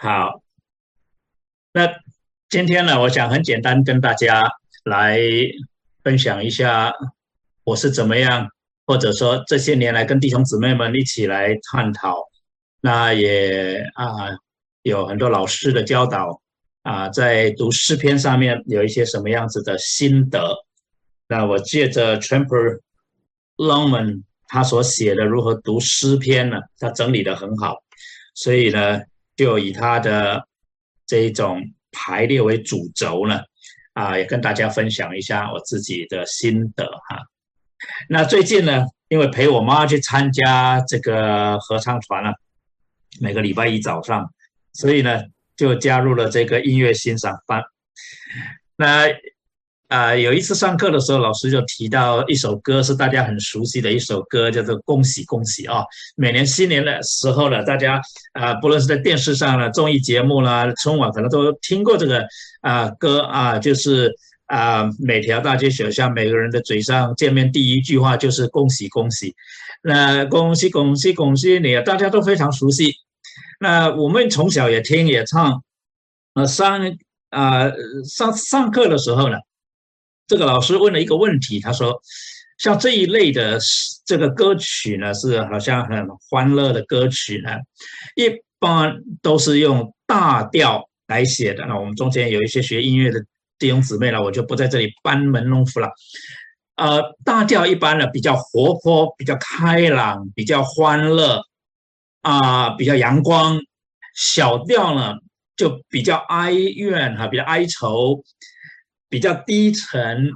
好，那今天呢，我想很简单跟大家来分享一下我是怎么样，或者说这些年来跟弟兄姊妹们一起来探讨，那也啊有很多老师的教导啊，在读诗篇上面有一些什么样子的心得。那我借着 Trumper Longman 他所写的如何读诗篇呢，他整理的很好，所以呢。就以他的这一种排列为主轴呢，啊，也跟大家分享一下我自己的心得哈。那最近呢，因为陪我妈去参加这个合唱团了，每个礼拜一早上，所以呢，就加入了这个音乐欣赏班。那啊，有一次上课的时候，老师就提到一首歌，是大家很熟悉的一首歌，叫做《恭喜恭喜》啊。每年新年的时候呢，大家啊，不论是在电视上了、综艺节目啦、春晚，可能都听过这个啊歌啊，就是啊，每条大街小巷，每个人的嘴上见面第一句话就是“恭喜恭喜”。那恭喜恭喜恭喜你啊，大家都非常熟悉。那我们从小也听也唱。那上啊上上课的时候呢？这个老师问了一个问题，他说：“像这一类的这个歌曲呢，是好像很欢乐的歌曲呢，一般都是用大调来写的。那我们中间有一些学音乐的弟兄姊妹呢，我就不在这里班门弄斧了。呃，大调一般呢比较活泼，比较开朗，比较欢乐啊，比较阳光；小调呢就比较哀怨哈，比较哀愁。”比较低沉，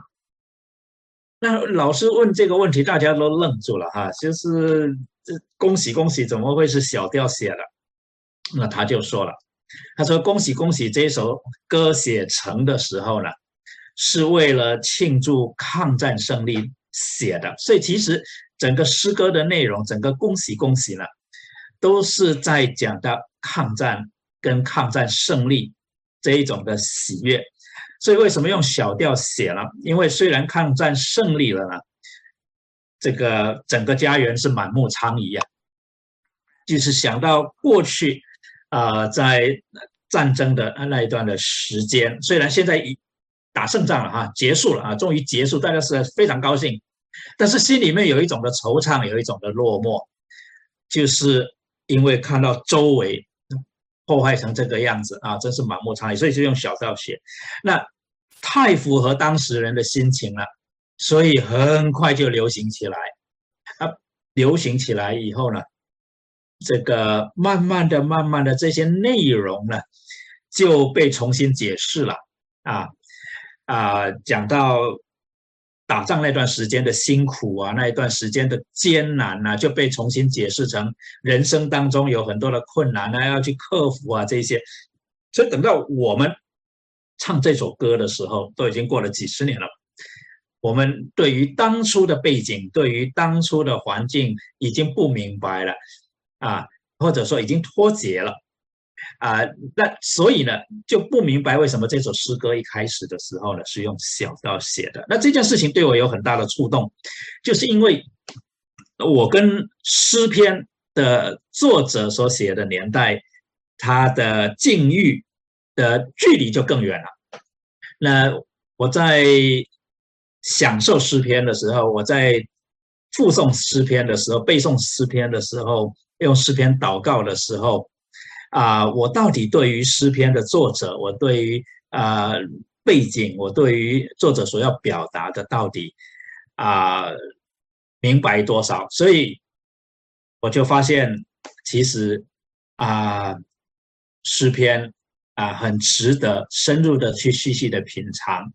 那老师问这个问题，大家都愣住了哈。就是这恭喜恭喜，怎么会是小调写的？那他就说了，他说恭喜恭喜这首歌写成的时候呢，是为了庆祝抗战胜利写的。所以其实整个诗歌的内容，整个恭喜恭喜呢，都是在讲到抗战跟抗战胜利这一种的喜悦。所以为什么用小调写了？因为虽然抗战胜利了呢，这个整个家园是满目疮痍啊。就是想到过去啊，在战争的那一段的时间，虽然现在已打胜仗了哈，结束了啊，终于结束，大家是非常高兴，但是心里面有一种的惆怅，有一种的落寞，就是因为看到周围。破坏成这个样子啊，真是满目疮痍，所以就用小道写，那太符合当时人的心情了，所以很快就流行起来。啊，流行起来以后呢，这个慢慢的、慢慢的这些内容呢，就被重新解释了啊啊，讲到。打仗那段时间的辛苦啊，那一段时间的艰难啊，就被重新解释成人生当中有很多的困难啊，要去克服啊这些。所以等到我们唱这首歌的时候，都已经过了几十年了。我们对于当初的背景，对于当初的环境已经不明白了啊，或者说已经脱节了。啊，那所以呢，就不明白为什么这首诗歌一开始的时候呢是用小调写的。那这件事情对我有很大的触动，就是因为我跟诗篇的作者所写的年代，他的境遇的距离就更远了。那我在享受诗篇的时候，我在附诵诗篇的时候，背诵诗篇的时候，用诗篇祷告的时候。啊，我到底对于诗篇的作者，我对于啊背景，我对于作者所要表达的到底啊明白多少？所以我就发现，其实啊诗篇啊很值得深入的去细细的品尝。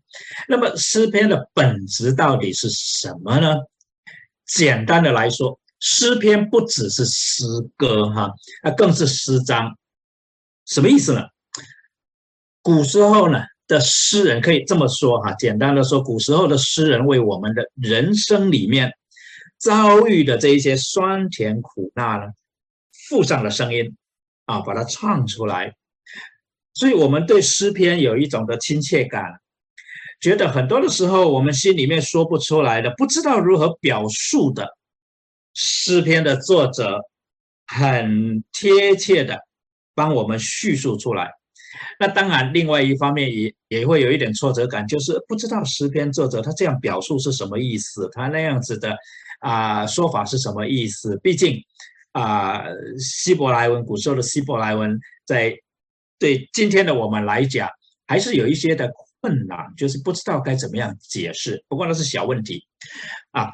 那么诗篇的本质到底是什么呢？简单的来说，诗篇不只是诗歌哈，那更是诗章。什么意思呢？古时候呢的诗人可以这么说哈，简单的说，古时候的诗人为我们的人生里面遭遇的这一些酸甜苦辣呢，附上了声音啊，把它唱出来。所以我们对诗篇有一种的亲切感，觉得很多的时候我们心里面说不出来的，不知道如何表述的诗篇的作者，很贴切的。帮我们叙述出来。那当然，另外一方面也也会有一点挫折感，就是不知道诗篇作者他这样表述是什么意思，他那样子的啊说法是什么意思？毕竟啊，希伯来文古时候的希伯来文，在对今天的我们来讲，还是有一些的困难，就是不知道该怎么样解释。不过那是小问题啊，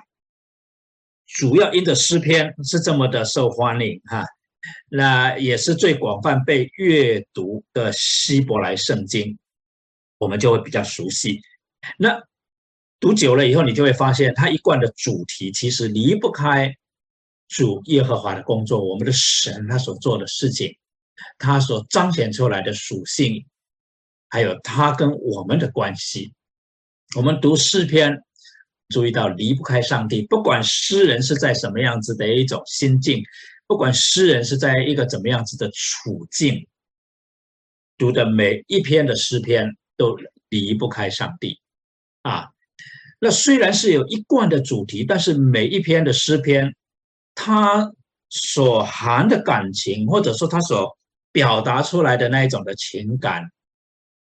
主要因着诗篇是这么的受欢迎哈。那也是最广泛被阅读的希伯来圣经，我们就会比较熟悉。那读久了以后，你就会发现，它一贯的主题其实离不开主耶和华的工作，我们的神他所做的事情，他所彰显出来的属性，还有他跟我们的关系。我们读诗篇，注意到离不开上帝，不管诗人是在什么样子的一种心境。不管诗人是在一个怎么样子的处境，读的每一篇的诗篇都离不开上帝啊。那虽然是有一贯的主题，但是每一篇的诗篇，它所含的感情，或者说它所表达出来的那一种的情感，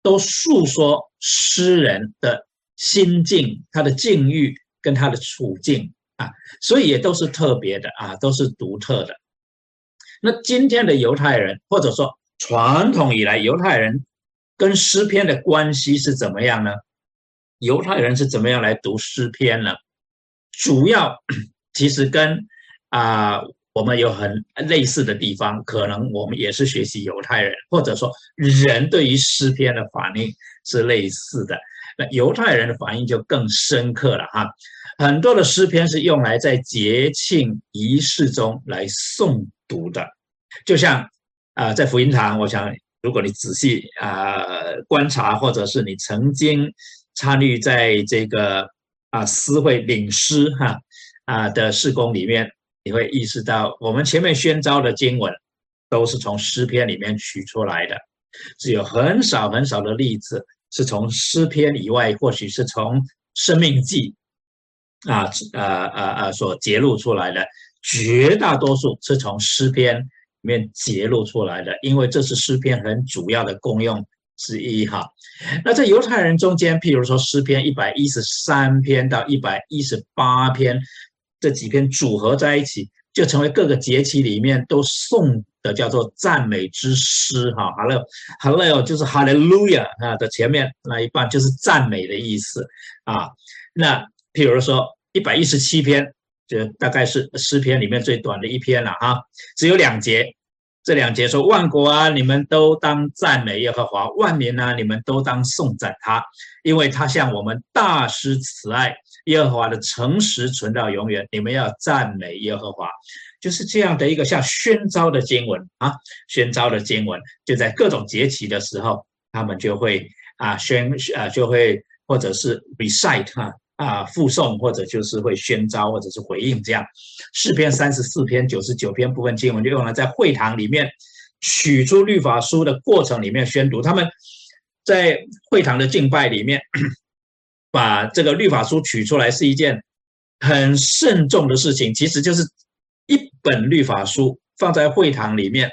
都诉说诗人的心境、他的境遇跟他的处境啊，所以也都是特别的啊，都是独特的。那今天的犹太人，或者说传统以来犹太人跟诗篇的关系是怎么样呢？犹太人是怎么样来读诗篇呢？主要其实跟啊我们有很类似的地方，可能我们也是学习犹太人，或者说人对于诗篇的反应是类似的。那犹太人的反应就更深刻了哈，很多的诗篇是用来在节庆仪式中来诵。读的，就像啊，在福音堂，我想，如果你仔细啊观察，或者是你曾经参与在这个啊诗会领诗哈啊的事工里面，你会意识到，我们前面宣召的经文都是从诗篇里面取出来的，只有很少很少的例子是从诗篇以外，或许是从生命记啊啊啊啊所揭露出来的。绝大多数是从诗篇里面揭露出来的，因为这是诗篇很主要的功用之一哈。那在犹太人中间，譬如说诗篇一百一十三篇到一百一十八篇这几篇组合在一起，就成为各个节期里面都送的叫做赞美之诗哈。哈喽哈喽，就是哈利路亚啊的前面那一半就是赞美的意思啊。那譬如说一百一十七篇。就大概是诗篇里面最短的一篇了哈，只有两节。这两节说：“万国啊，你们都当赞美耶和华；万民啊，你们都当颂赞他，因为他向我们大施慈爱。耶和华的诚实存到永远。你们要赞美耶和华。”就是这样的一个像宣召的经文啊，宣召的经文就在各种节期的时候，他们就会啊宣啊就会或者是 recite 哈。啊，附送或者就是会宣召或者是回应这样，四篇三十四篇九十九篇部分经文就用来在会堂里面取出律法书的过程里面宣读。他们在会堂的敬拜里面，把这个律法书取出来是一件很慎重的事情。其实就是一本律法书放在会堂里面，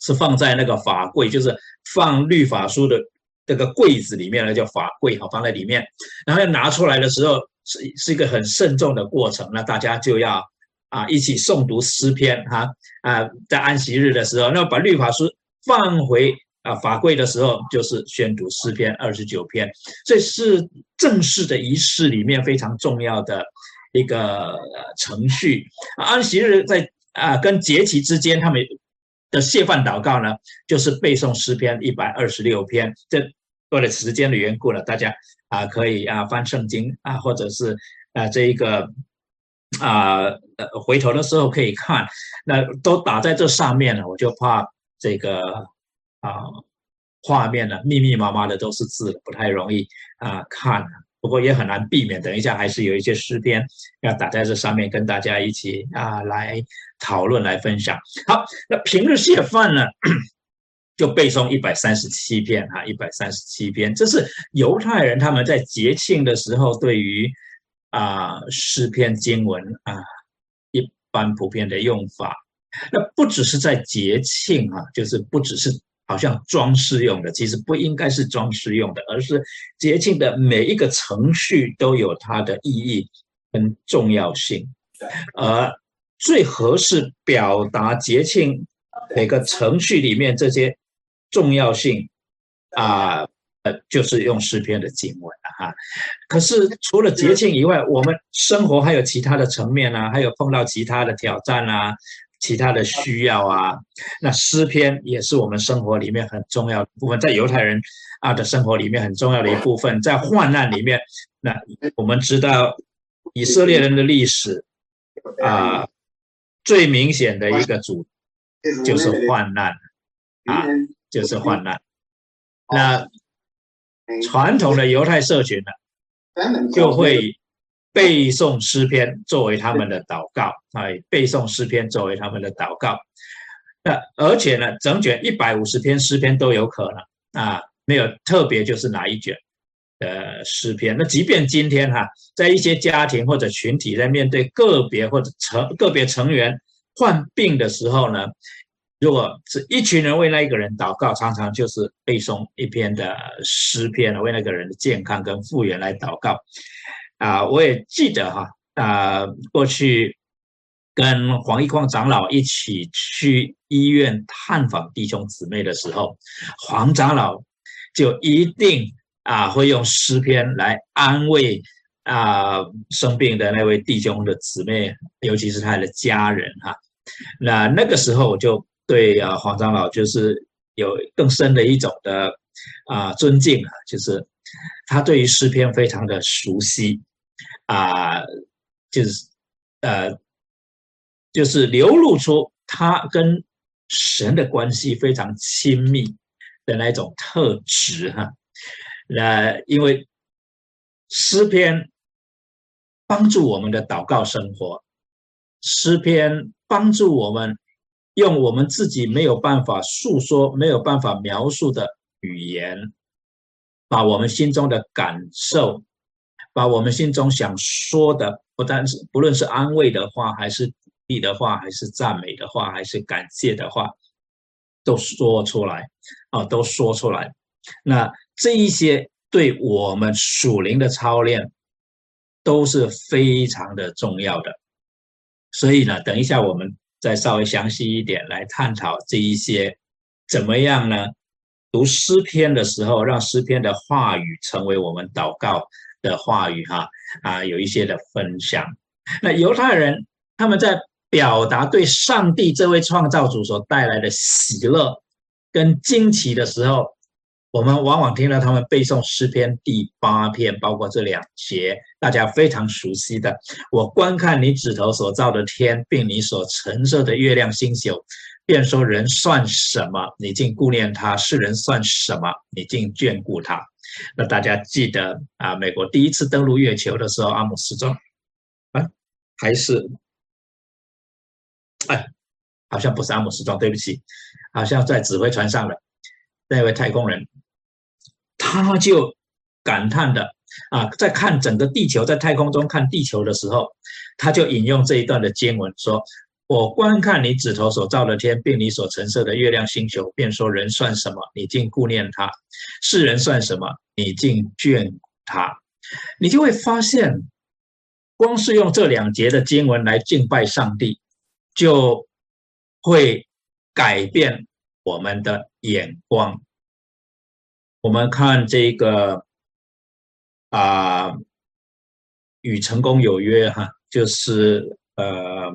是放在那个法柜，就是放律法书的。这个柜子里面呢叫法柜，好放在里面，然后要拿出来的时候是是一个很慎重的过程。那大家就要啊一起诵读诗篇哈啊，在安息日的时候，那把律法书放回啊法柜的时候，就是宣读诗篇二十九篇。这是正式的仪式里面非常重要的一个程序。安息日在啊跟节期之间，他们的谢饭祷告呢，就是背诵诗篇一百二十六篇。这为了时间的缘故呢，大家啊可以啊翻圣经啊，或者是啊这一个啊回头的时候可以看，那都打在这上面了。我就怕这个啊画面呢密密麻麻的都是字，不太容易啊看。不过也很难避免，等一下还是有一些诗篇要打在这上面，跟大家一起啊来讨论、来分享。好，那平日谢饭呢？就背诵一百三十七篇啊，一百三十七篇，这是犹太人他们在节庆的时候对于啊诗篇经文啊一般普遍的用法。那不只是在节庆啊，就是不只是好像装饰用的，其实不应该是装饰用的，而是节庆的每一个程序都有它的意义跟重要性，而最合适表达节庆每个程序里面这些重要性啊。就是用诗篇的经文了哈，可是除了节庆以外，我们生活还有其他的层面啊，还有碰到其他的挑战啊，其他的需要啊。那诗篇也是我们生活里面很重要的部分，在犹太人啊的生活里面很重要的一部分，在患难里面，那我们知道以色列人的历史啊，最明显的一个主就是患难啊，就是患难。那传统的犹太社群呢，就会背诵诗篇作为他们的祷告，哎，背诵诗篇作为他们的祷告。那而且呢，整卷一百五十篇诗篇都有可能啊，没有特别就是哪一卷的诗篇。那即便今天哈，在一些家庭或者群体在面对个别或者成个别成员患病的时候呢。如果是一群人为那一个人祷告，常常就是背诵一篇的诗篇，为那个人的健康跟复原来祷告。啊，我也记得哈，啊，过去跟黄一匡长老一起去医院探访弟兄姊妹的时候，黄长老就一定啊会用诗篇来安慰啊生病的那位弟兄的姊妹，尤其是他的家人哈。那那个时候我就。对啊，黄长老就是有更深的一种的啊尊敬啊，就是他对于诗篇非常的熟悉啊，就是呃，就是流露出他跟神的关系非常亲密的那种特质哈。那因为诗篇帮助我们的祷告生活，诗篇帮助我们。用我们自己没有办法诉说、没有办法描述的语言，把我们心中的感受，把我们心中想说的，不单是不论是安慰的话，还是鼓励的话，还是赞美的话，还是感谢的话，都说出来啊，都说出来。那这一些对我们属灵的操练都是非常的重要的。所以呢，等一下我们。再稍微详细一点来探讨这一些怎么样呢？读诗篇的时候，让诗篇的话语成为我们祷告的话语，哈啊，有一些的分享。那犹太人他们在表达对上帝这位创造主所带来的喜乐跟惊奇的时候。我们往往听到他们背诵诗篇第八篇，包括这两节，大家非常熟悉的。我观看你指头所造的天，并你所承受的月亮星宿，便说人算什么？你竟顾念他；世人算什么？你竟眷顾他？那大家记得啊，美国第一次登陆月球的时候，阿姆斯壮啊，还是哎，好像不是阿姆斯壮，对不起，好像在指挥船上的那位太空人。他就感叹的啊，在看整个地球，在太空中看地球的时候，他就引用这一段的经文说：“我观看你指头所造的天，并你所陈设的月亮星球，便说人算什么？你竟顾念他；世人算什么？你竟眷他。”你就会发现，光是用这两节的经文来敬拜上帝，就会改变我们的眼光。我们看这个啊，与成功有约哈，就是呃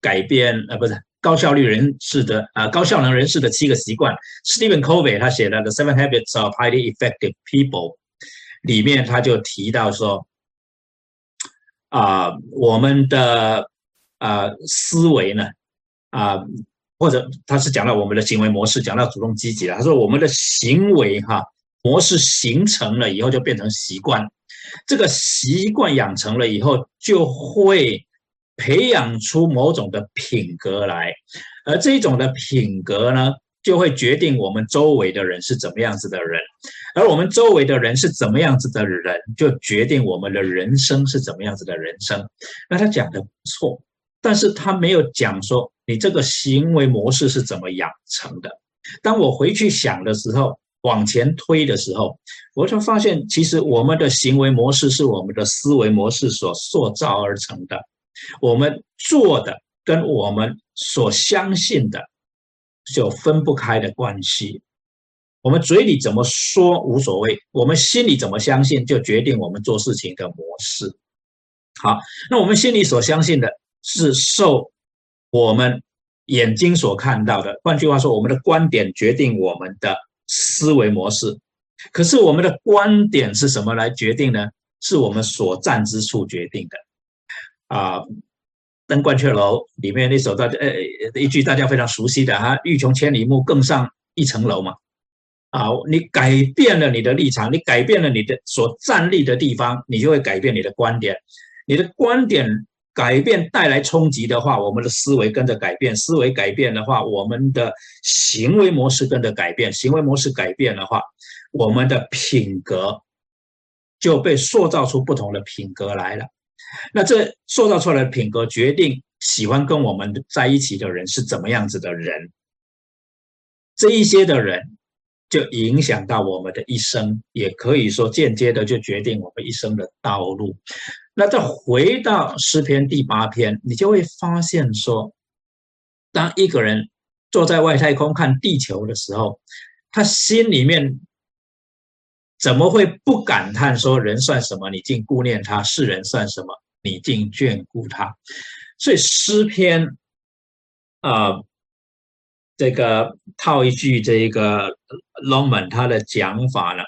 改变呃不是高效率人士的啊高效能人士的七个习惯，Stephen Covey 他写的《The Seven Habits of Highly Effective People》里面他就提到说啊我们的啊思维呢啊。或者他是讲到我们的行为模式，讲到主动积极了。他说我们的行为哈模式形成了以后就变成习惯，这个习惯养成了以后就会培养出某种的品格来，而这种的品格呢，就会决定我们周围的人是怎么样子的人，而我们周围的人是怎么样子的人，就决定我们的人生是怎么样子的人生。那他讲的不错。但是他没有讲说你这个行为模式是怎么养成的。当我回去想的时候，往前推的时候，我就发现，其实我们的行为模式是我们的思维模式所塑造而成的。我们做的跟我们所相信的是有分不开的关系。我们嘴里怎么说无所谓，我们心里怎么相信，就决定我们做事情的模式。好，那我们心里所相信的是受我们眼睛所看到的。换句话说，我们的观点决定我们的思维模式。可是我们的观点是什么来决定呢？是我们所站之处决定的。啊，《登鹳雀楼》里面那首大家呃一句大家非常熟悉的哈，“欲穷千里目，更上一层楼”嘛。啊，你改变了你的立场，你改变了你的所站立的地方，你就会改变你的观点。你的观点改变带来冲击的话，我们的思维跟着改变。思维改变的话，我们的行为模式跟着改变。行为模式改变的话，我们的品格就被塑造出不同的品格来了。那这塑造出来的品格，决定喜欢跟我们在一起的人是怎么样子的人。这一些的人。就影响到我们的一生，也可以说间接的就决定我们一生的道路。那再回到诗篇第八篇，你就会发现说，当一个人坐在外太空看地球的时候，他心里面怎么会不感叹说：“人算什么？你竟顾念他；世人算什么？你竟眷顾他？”所以诗篇啊。这个套一句这个 Longman 他的讲法呢，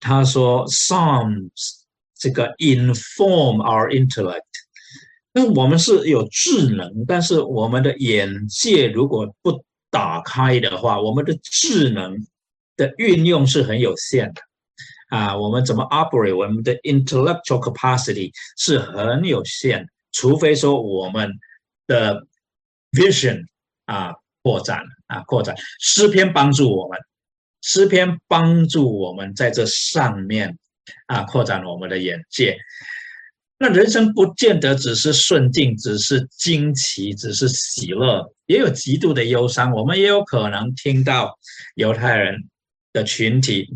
他说 Psalms 这个 inform our intellect，那我们是有智能，但是我们的眼界如果不打开的话，我们的智能的运用是很有限的啊。我们怎么 operate 我们的 intellectual capacity 是很有限，除非说我们的 vision 啊。扩展啊，扩展诗篇帮助我们，诗篇帮助我们在这上面啊，扩展我们的眼界。那人生不见得只是顺境，只是惊奇，只是喜乐，也有极度的忧伤。我们也有可能听到犹太人的群体，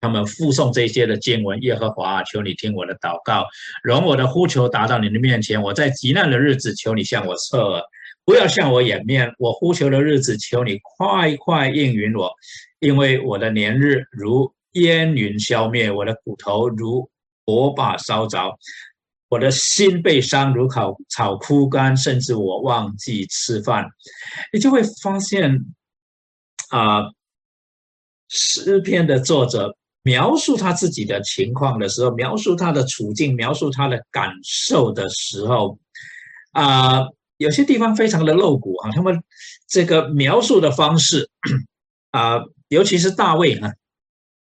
他们附送这些的经文：耶和华，求你听我的祷告，容我的呼求达到你的面前。我在极难的日子，求你向我侧耳。不要向我掩面，我呼求的日子，求你快快应允我，因为我的年日如烟云消灭，我的骨头如火把烧着，我的心被伤如草草枯干，甚至我忘记吃饭。你就会发现，啊，诗篇的作者描述他自己的情况的时候，描述他的处境，描述他的感受的时候，啊。有些地方非常的露骨啊，他们这个描述的方式 啊，尤其是大卫啊，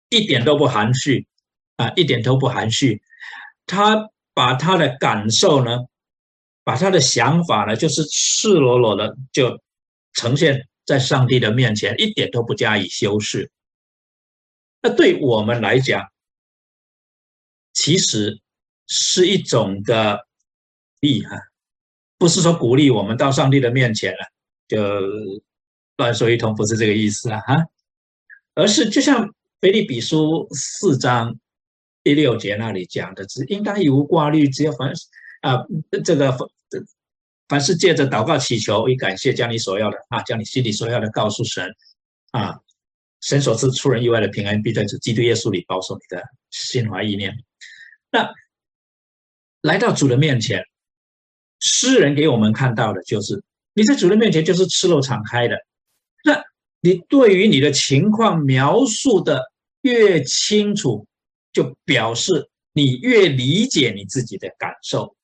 一点都不含蓄啊，一点都不含蓄。他把他的感受呢，把他的想法呢，就是赤裸裸的就呈现在上帝的面前，一点都不加以修饰。那对我们来讲，其实是一种的厉害。不是说鼓励我们到上帝的面前了，就乱说一通，不是这个意思啊，哈，而是就像腓立比书四章第六节那里讲的，只应当以无挂虑，只要凡啊这个凡是借着祷告祈求，以感谢将你所要的啊，将你心里所要的告诉神啊，神所赐出人意外的平安，必在主基督耶稣里保守你的心怀意念。那来到主的面前。诗人给我们看到的就是你在主人面前就是赤裸敞开的。那你对于你的情况描述的越清楚，就表示你越理解你自己的感受。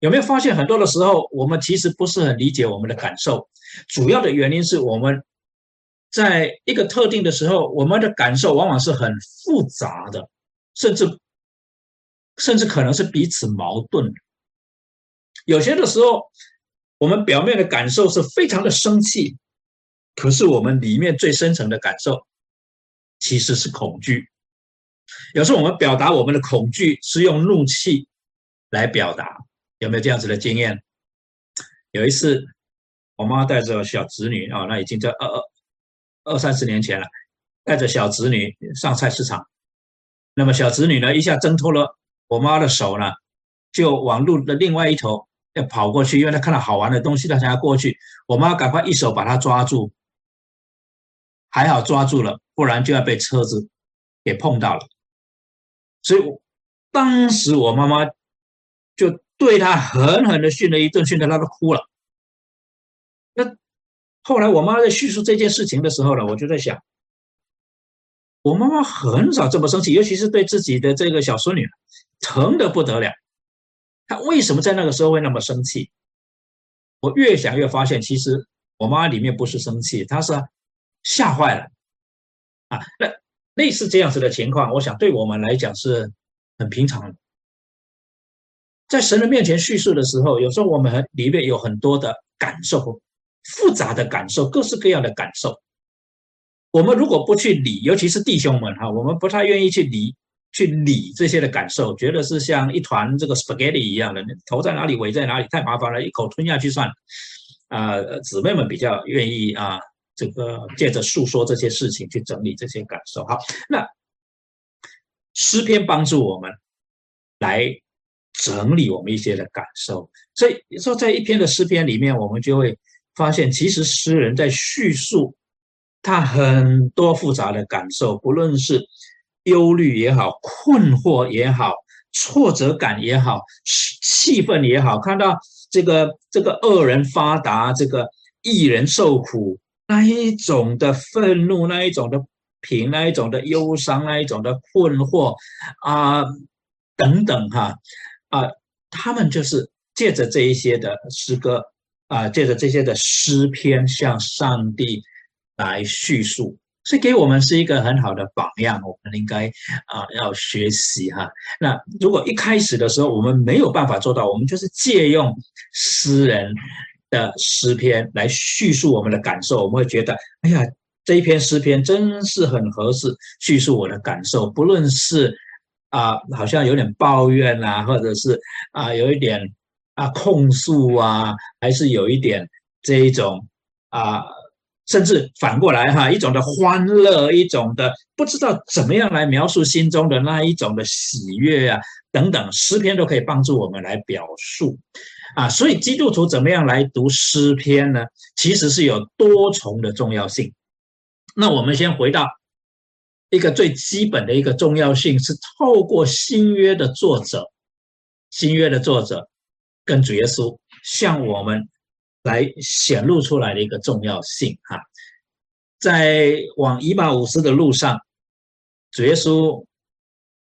有没有发现很多的时候，我们其实不是很理解我们的感受？主要的原因是我们在一个特定的时候，我们的感受往往是很复杂的，甚至甚至可能是彼此矛盾的。有些的时候，我们表面的感受是非常的生气，可是我们里面最深层的感受其实是恐惧。有时候我们表达我们的恐惧是用怒气来表达，有没有这样子的经验？有一次，我妈带着小侄女啊，那已经在二二二三十年前了，带着小侄女上菜市场。那么小侄女呢，一下挣脱了我妈的手呢，就往路的另外一头要跑过去，因为他看到好玩的东西，他想要过去。我妈赶快一手把他抓住，还好抓住了，不然就要被车子给碰到了。所以当时我妈妈就。对他狠狠的训了一顿，训得他都哭了。那后来我妈在叙述这件事情的时候呢，我就在想，我妈妈很少这么生气，尤其是对自己的这个小孙女，疼得不得了。他为什么在那个时候会那么生气？我越想越发现，其实我妈里面不是生气，她是吓坏了。啊，那类似这样子的情况，我想对我们来讲是很平常的。在神的面前叙述的时候，有时候我们里面有很多的感受，复杂的感受，各式各样的感受。我们如果不去理，尤其是弟兄们哈，我们不太愿意去理，去理这些的感受，觉得是像一团这个 spaghetti 一样的，头在哪里，尾在哪里，太麻烦了，一口吞下去算了。啊，姊妹们比较愿意啊，这个借着诉说这些事情去整理这些感受。好，那诗篇帮助我们来。整理我们一些的感受，所以说在一篇的诗篇里面，我们就会发现，其实诗人在叙述他很多复杂的感受，不论是忧虑也好、困惑也好、挫折感也好、气愤也好，看到这个这个恶人发达，这个艺人受苦，那一种的愤怒，那一种的平，那一种的忧伤，那一种的困惑啊等等哈。啊，他们就是借着这一些的诗歌啊，借着这些的诗篇向上帝来叙述，所以给我们是一个很好的榜样，我们应该啊要学习哈。那如果一开始的时候我们没有办法做到，我们就是借用诗人的诗篇来叙述我们的感受，我们会觉得，哎呀，这一篇诗篇真是很合适叙述我的感受，不论是。啊，好像有点抱怨啊，或者是啊，有一点啊控诉啊，还是有一点这一种啊，甚至反过来哈，一种的欢乐，一种的不知道怎么样来描述心中的那一种的喜悦啊，等等，诗篇都可以帮助我们来表述啊。所以基督徒怎么样来读诗篇呢？其实是有多重的重要性。那我们先回到。一个最基本的一个重要性是透过新约的作者，新约的作者跟主耶稣向我们来显露出来的一个重要性哈，在往以马五斯的路上，主耶稣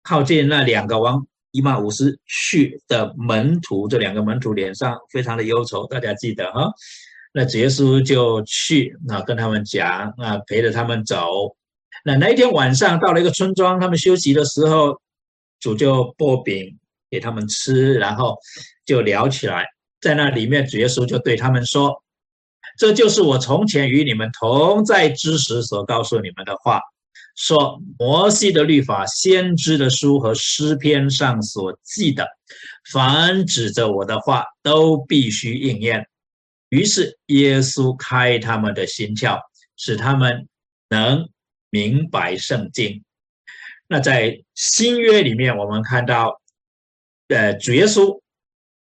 靠近那两个往以马五斯去的门徒，这两个门徒脸上非常的忧愁，大家记得哈？那主耶稣就去啊跟他们讲啊，陪着他们走。那那一天晚上到了一个村庄，他们休息的时候，主就剥饼给他们吃，然后就聊起来。在那里面，主耶稣就对他们说：“这就是我从前与你们同在之时所告诉你们的话，说摩西的律法、先知的书和诗篇上所记的，凡指着我的话，都必须应验。”于是耶稣开他们的心窍，使他们能。明白圣经。那在新约里面，我们看到，呃，主耶稣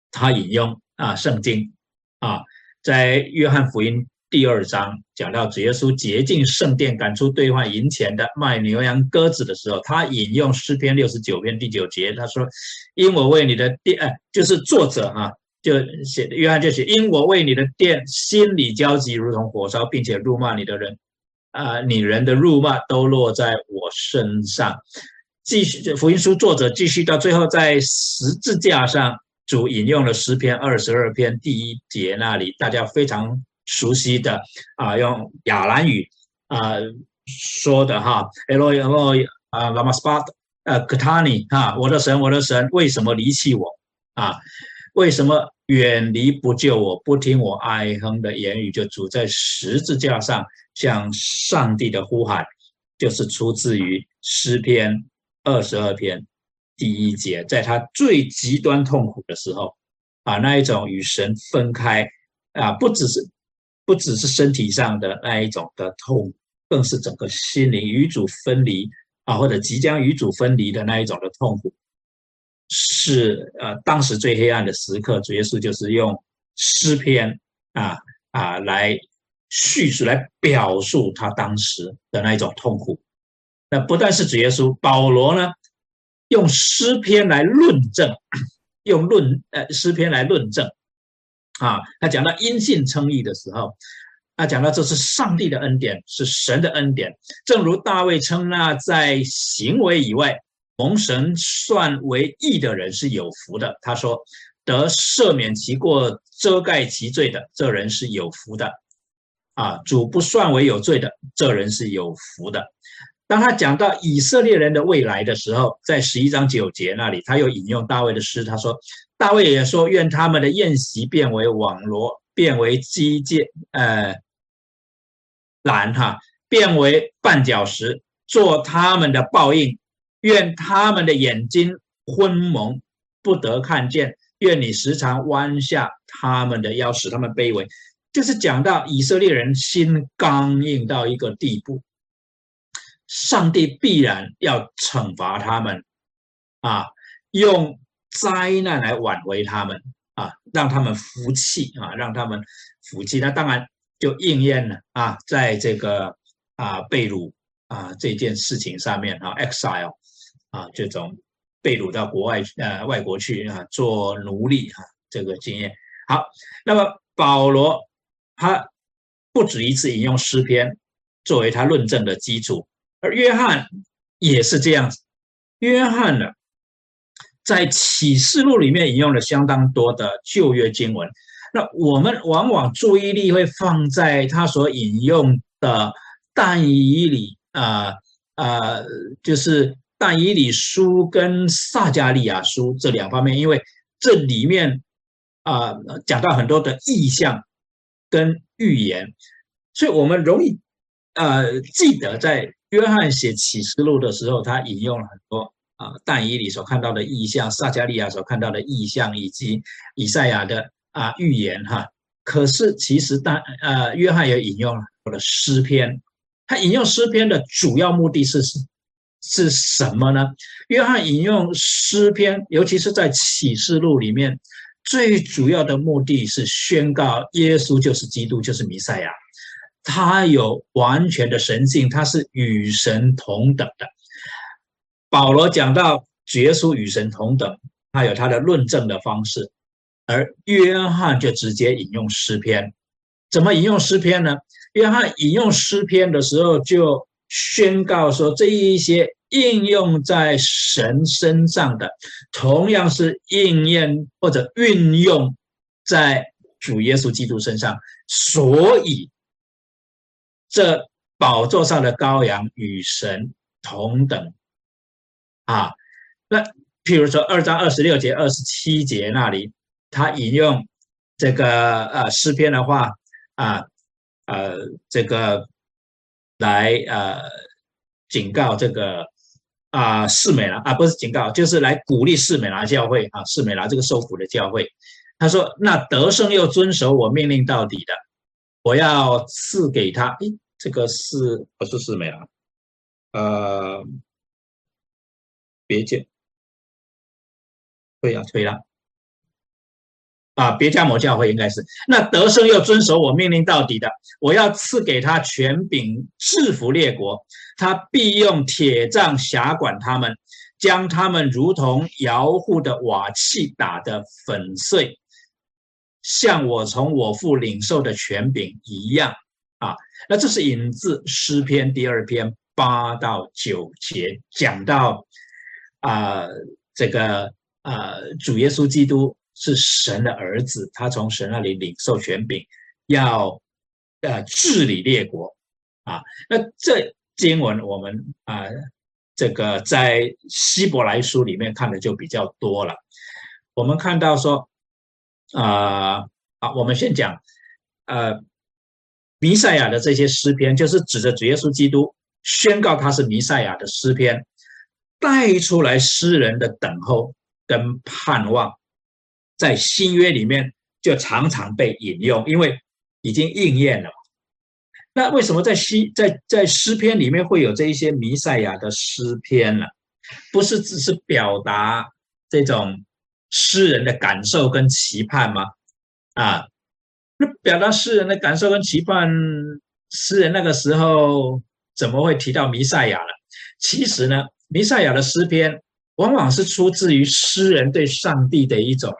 他引用啊圣经啊，在约翰福音第二章讲到主耶稣洁净圣殿、赶出兑换银钱的卖牛羊鸽子的时候，他引用诗篇六十九篇第九节，他说：“因我为你的殿，呃，就是作者啊，就写约翰就写，因我为你的殿心里焦急，如同火烧，并且辱骂你的人。”啊，女人的辱骂都落在我身上。继续，福音书作者继续到最后，在十字架上，主引用了诗篇二十二篇第一节那里，大家非常熟悉的啊，用亚兰语啊说的哈，Elo Elo 啊，Lama Spat 呃，Katani 哈，我的神，我的神，为什么离弃我啊？为什么远离不救我？不听我哀哼的言语，就主在十字架上。向上帝的呼喊，就是出自于诗篇二十二篇第一节，在他最极端痛苦的时候，啊，那一种与神分开啊，不只是不只是身体上的那一种的痛，更是整个心灵与主分离啊，或者即将与主分离的那一种的痛苦，是呃当时最黑暗的时刻。主耶稣就是用诗篇啊啊来叙述、来表述他当时的那一种痛苦。那不但是主耶稣，保罗呢，用诗篇来论证，用论呃诗篇来论证。啊，他讲到因信称义的时候，他讲到这是上帝的恩典，是神的恩典。正如大卫称那在行为以外蒙神算为义的人是有福的。他说得赦免其过、遮盖其罪的这人是有福的。啊，主不算为有罪的这人是有福的。当他讲到以色列人的未来的时候，在十一章九节那里，他又引用大卫的诗，他说。大卫也说：“愿他们的宴席变为网罗，变为基建，呃，栏哈，变为绊脚石，做他们的报应。愿他们的眼睛昏蒙，不得看见。愿你时常弯下他们的腰，使他们卑微。”就是讲到以色列人心刚硬到一个地步，上帝必然要惩罚他们啊，用。灾难来挽回他们啊，让他们服气啊，让他们服气。那当然就应验了啊，在这个啊被掳啊这件事情上面啊，exile 啊这种被掳到国外呃外国去啊做奴隶啊这个经验。好，那么保罗他不止一次引用诗篇作为他论证的基础，而约翰也是这样子。约翰呢？在启示录里面引用了相当多的旧约经文，那我们往往注意力会放在他所引用的但以理啊啊，就是但以理书跟撒加利亚书这两方面，因为这里面啊讲到很多的意象跟预言，所以我们容易呃记得在约翰写启示录的时候，他引用了很多。啊，但以理所看到的意象，撒加利亚所看到的意象，以及以赛亚的啊预言哈。可是其实但呃，约翰也引用了我的诗篇，他引用诗篇的主要目的是是什么呢？约翰引用诗篇，尤其是在启示录里面，最主要的目的是宣告耶稣就是基督，就是弥赛亚，他有完全的神性，他是与神同等的。保罗讲到耶稣与神同等，他有他的论证的方式，而约翰就直接引用诗篇。怎么引用诗篇呢？约翰引用诗篇的时候，就宣告说，这一些应用在神身上的，同样是应验或者运用在主耶稣基督身上。所以，这宝座上的羔羊与神同等。啊，那譬如说二章二十六节、二十七节那里，他引用这个呃诗篇的话啊，呃，这个来呃警告这个啊士美拉啊，不是警告，就是来鼓励士美拉教会啊，士美拉这个受苦的教会。他说：“那得胜又遵守我命令到底的，我要赐给他。”诶，这个是不是四美拉？呃。别介，对呀，对呀，啊，别加某教会应该是那得胜又遵守我命令到底的，我要赐给他权柄制服列国，他必用铁杖辖管他们，将他们如同摇户的瓦器打得粉碎，像我从我父领受的权柄一样啊。那这是引自诗篇第二篇八到九节，讲到。啊，这个啊，主耶稣基督是神的儿子，他从神那里领受权柄，要呃治理列国啊。那这经文我们啊，这个在希伯来书里面看的就比较多了。我们看到说啊啊，我们先讲呃弥赛亚的这些诗篇，就是指着主耶稣基督宣告他是弥赛亚的诗篇。带出来诗人的等候跟盼望，在新约里面就常常被引用，因为已经应验了。那为什么在西在在诗篇里面会有这一些弥赛亚的诗篇呢？不是只是表达这种诗人的感受跟期盼吗？啊，那表达诗人的感受跟期盼，诗人那个时候怎么会提到弥赛亚呢？其实呢，弥赛亚的诗篇往往是出自于诗人对上帝的一种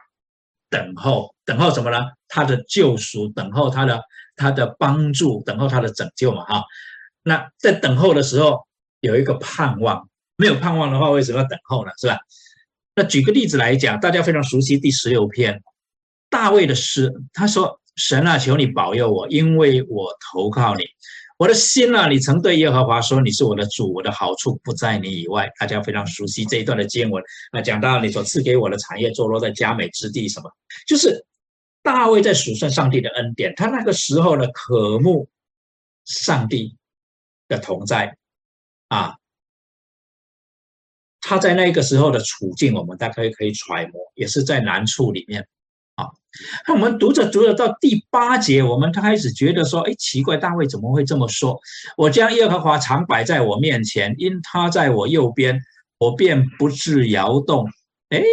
等候，等候什么呢？他的救赎，等候他的他的帮助，等候他的拯救嘛，哈。那在等候的时候有一个盼望，没有盼望的话，为什么要等候呢？是吧？那举个例子来讲，大家非常熟悉第十六篇大卫的诗，他说：“神啊，求你保佑我，因为我投靠你。”我的心啊，你曾对耶和华说：“你是我的主，我的好处不在你以外。”大家非常熟悉这一段的经文那，讲到你所赐给我的产业坐落在佳美之地，什么？就是大卫在数算上帝的恩典。他那个时候呢，渴慕上帝的同在啊。他在那个时候的处境，我们大概可以揣摩，也是在难处里面。啊那我们读着读着到第八节，我们开始觉得说：“哎，奇怪，大卫怎么会这么说？我将耶和华常摆在我面前，因他在我右边，我便不致摇动。”哎，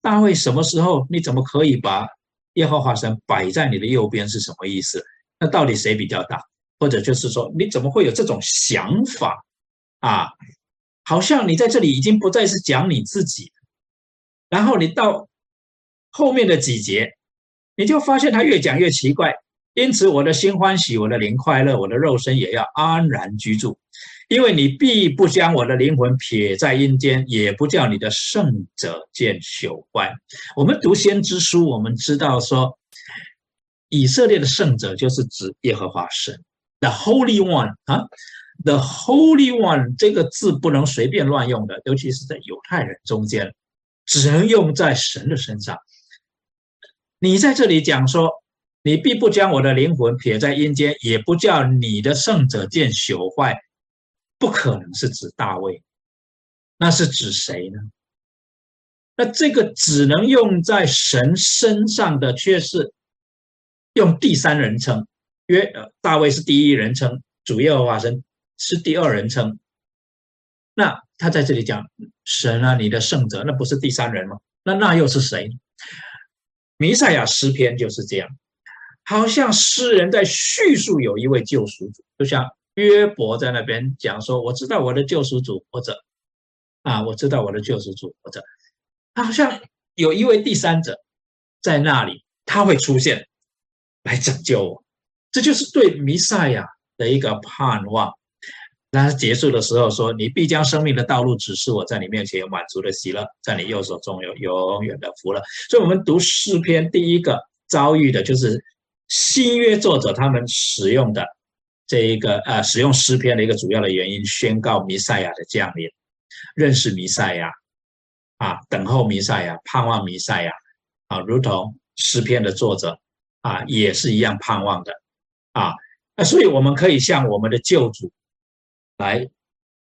大卫什么时候？你怎么可以把耶和华神摆在你的右边？是什么意思？那到底谁比较大？或者就是说，你怎么会有这种想法啊？好像你在这里已经不再是讲你自己，然后你到后面的几节。你就发现他越讲越奇怪，因此我的心欢喜，我的灵快乐，我的肉身也要安然居住，因为你必不将我的灵魂撇在阴间，也不叫你的圣者见朽坏。我们读先知书，我们知道说，以色列的圣者就是指耶和华神，the Holy One 啊，the Holy One 这个字不能随便乱用的，尤其是在犹太人中间，只能用在神的身上。你在这里讲说，你必不将我的灵魂撇在阴间，也不叫你的圣者见朽坏，不可能是指大卫，那是指谁呢？那这个只能用在神身上的，却是用第三人称，约大卫是第一人称，主耶和华神是第二人称。那他在这里讲神啊，你的圣者，那不是第三人吗？那那又是谁？弥赛亚诗篇就是这样，好像诗人在叙述有一位救赎主，就像约伯在那边讲说：“我知道我的救赎主，或者啊，我知道我的救赎主，或者好像有一位第三者在那里，他会出现来拯救我。”这就是对弥赛亚的一个盼望。那结束的时候说：“你必将生命的道路指示我，在你面前有满足的喜乐，在你右手中有永远的福乐。”所以，我们读诗篇第一个遭遇的就是新约作者他们使用的这一个呃，使用诗篇的一个主要的原因，宣告弥赛亚的降临，认识弥赛亚啊，等候弥赛亚，盼望弥赛亚啊，如同诗篇的作者啊，也是一样盼望的啊。那所以，我们可以向我们的救主。来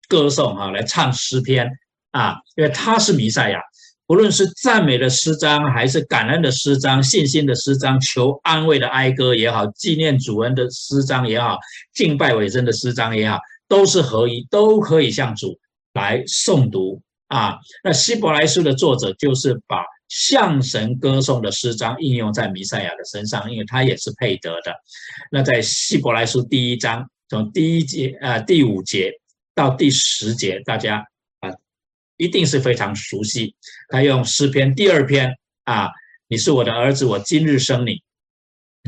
歌颂啊，来唱诗篇啊，因为他是弥赛亚。不论是赞美的诗章，还是感恩的诗章、信心的诗章、求安慰的哀歌也好，纪念主恩的诗章也好，敬拜伟真的诗章也好，都是合一，都可以向主来诵读啊。那希伯来书的作者就是把向神歌颂的诗章应用在弥赛亚的身上，因为他也是配得的。那在希伯来书第一章。从第一节啊第五节到第十节，大家啊一定是非常熟悉。他用诗篇第二篇啊，你是我的儿子，我今日生你，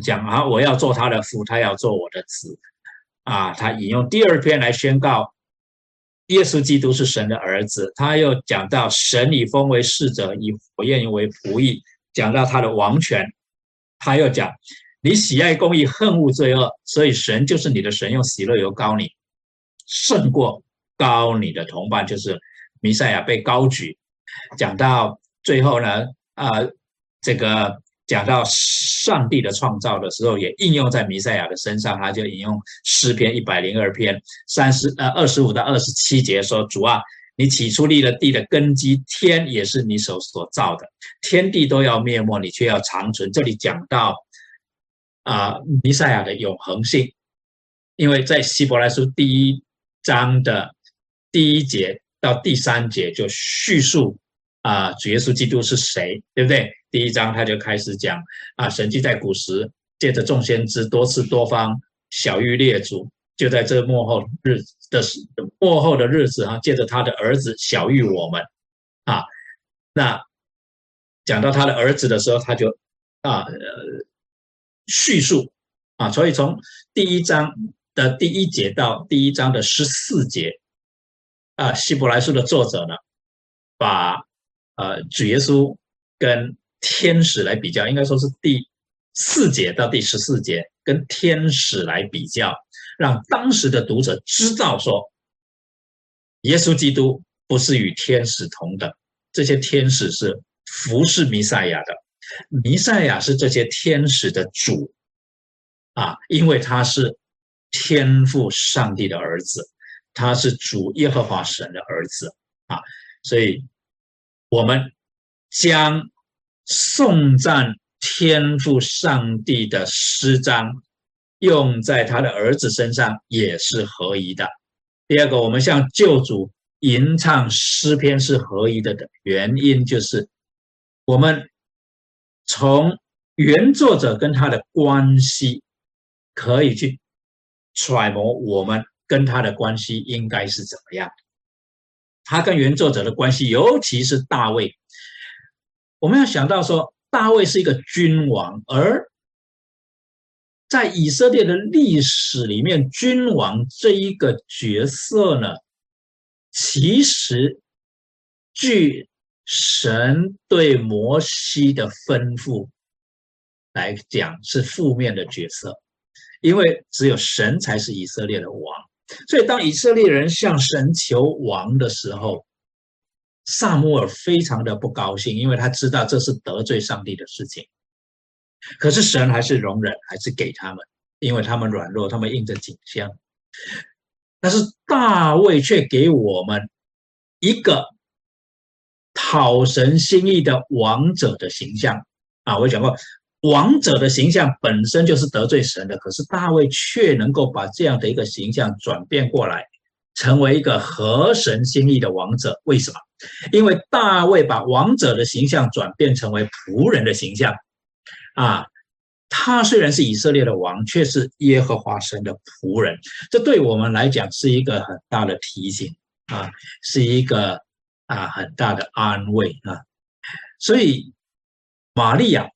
讲啊我要做他的父，他要做我的子啊。他引用第二篇来宣告耶稣基督是神的儿子。他又讲到神以风为侍者，以火焰为仆役，讲到他的王权。他又讲。你喜爱公义，恨恶罪恶，所以神就是你的神，用喜乐油膏你，胜过高你的同伴，就是弥赛亚被高举。讲到最后呢，啊，这个讲到上帝的创造的时候，也应用在弥赛亚的身上，他就引用诗篇一百零二篇三十呃二十五到二十七节说：“主啊，你起初立了地的根基，天也是你手所造的，天地都要灭没，你却要长存。这里讲到啊，弥赛亚的永恒性，因为在希伯来书第一章的第一节到第三节就叙述啊，主耶稣基督是谁，对不对？第一章他就开始讲啊，神迹在古时，借着众先知多次多方小玉列祖。就在这幕后日的幕后的日子哈，借着他的儿子小玉我们啊，那讲到他的儿子的时候，他就啊叙述啊，所以从第一章的第一节到第一章的十四节啊，希伯来书的作者呢，把呃主耶稣跟天使来比较，应该说是第四节到第十四节跟天使来比较。让当时的读者知道说，耶稣基督不是与天使同等，这些天使是服侍弥赛亚的，弥赛亚是这些天使的主啊，因为他是天父上帝的儿子，他是主耶和华神的儿子啊，所以我们将颂赞天父上帝的诗章。用在他的儿子身上也是合宜的。第二个，我们向救主吟唱诗篇是合宜的的原因，就是我们从原作者跟他的关系，可以去揣摩我们跟他的关系应该是怎么样。他跟原作者的关系，尤其是大卫，我们要想到说，大卫是一个君王，而在以色列的历史里面，君王这一个角色呢，其实据神对摩西的吩咐来讲是负面的角色，因为只有神才是以色列的王。所以当以色列人向神求王的时候，萨母尔非常的不高兴，因为他知道这是得罪上帝的事情。可是神还是容忍，还是给他们，因为他们软弱，他们应着景象。但是大卫却给我们一个讨神心意的王者的形象啊！我讲过，王者的形象本身就是得罪神的，可是大卫却能够把这样的一个形象转变过来，成为一个合神心意的王者。为什么？因为大卫把王者的形象转变成为仆人的形象。啊，他虽然是以色列的王，却是耶和华神的仆人。这对我们来讲是一个很大的提醒啊，是一个啊很大的安慰啊。所以，玛利亚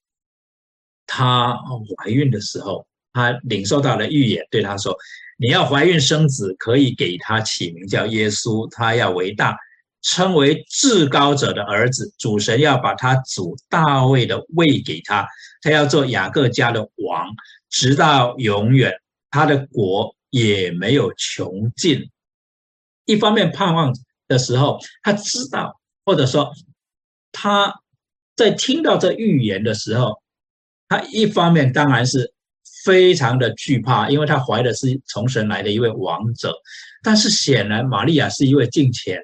她怀孕的时候，她领受到了预言，对她说：“你要怀孕生子，可以给他起名叫耶稣，他要为大，称为至高者的儿子。主神要把他主大卫的位给他。”他要做雅各家的王，直到永远，他的国也没有穷尽。一方面盼望的时候，他知道，或者说他在听到这预言的时候，他一方面当然是非常的惧怕，因为他怀的是从神来的一位王者。但是显然，玛利亚是一位敬虔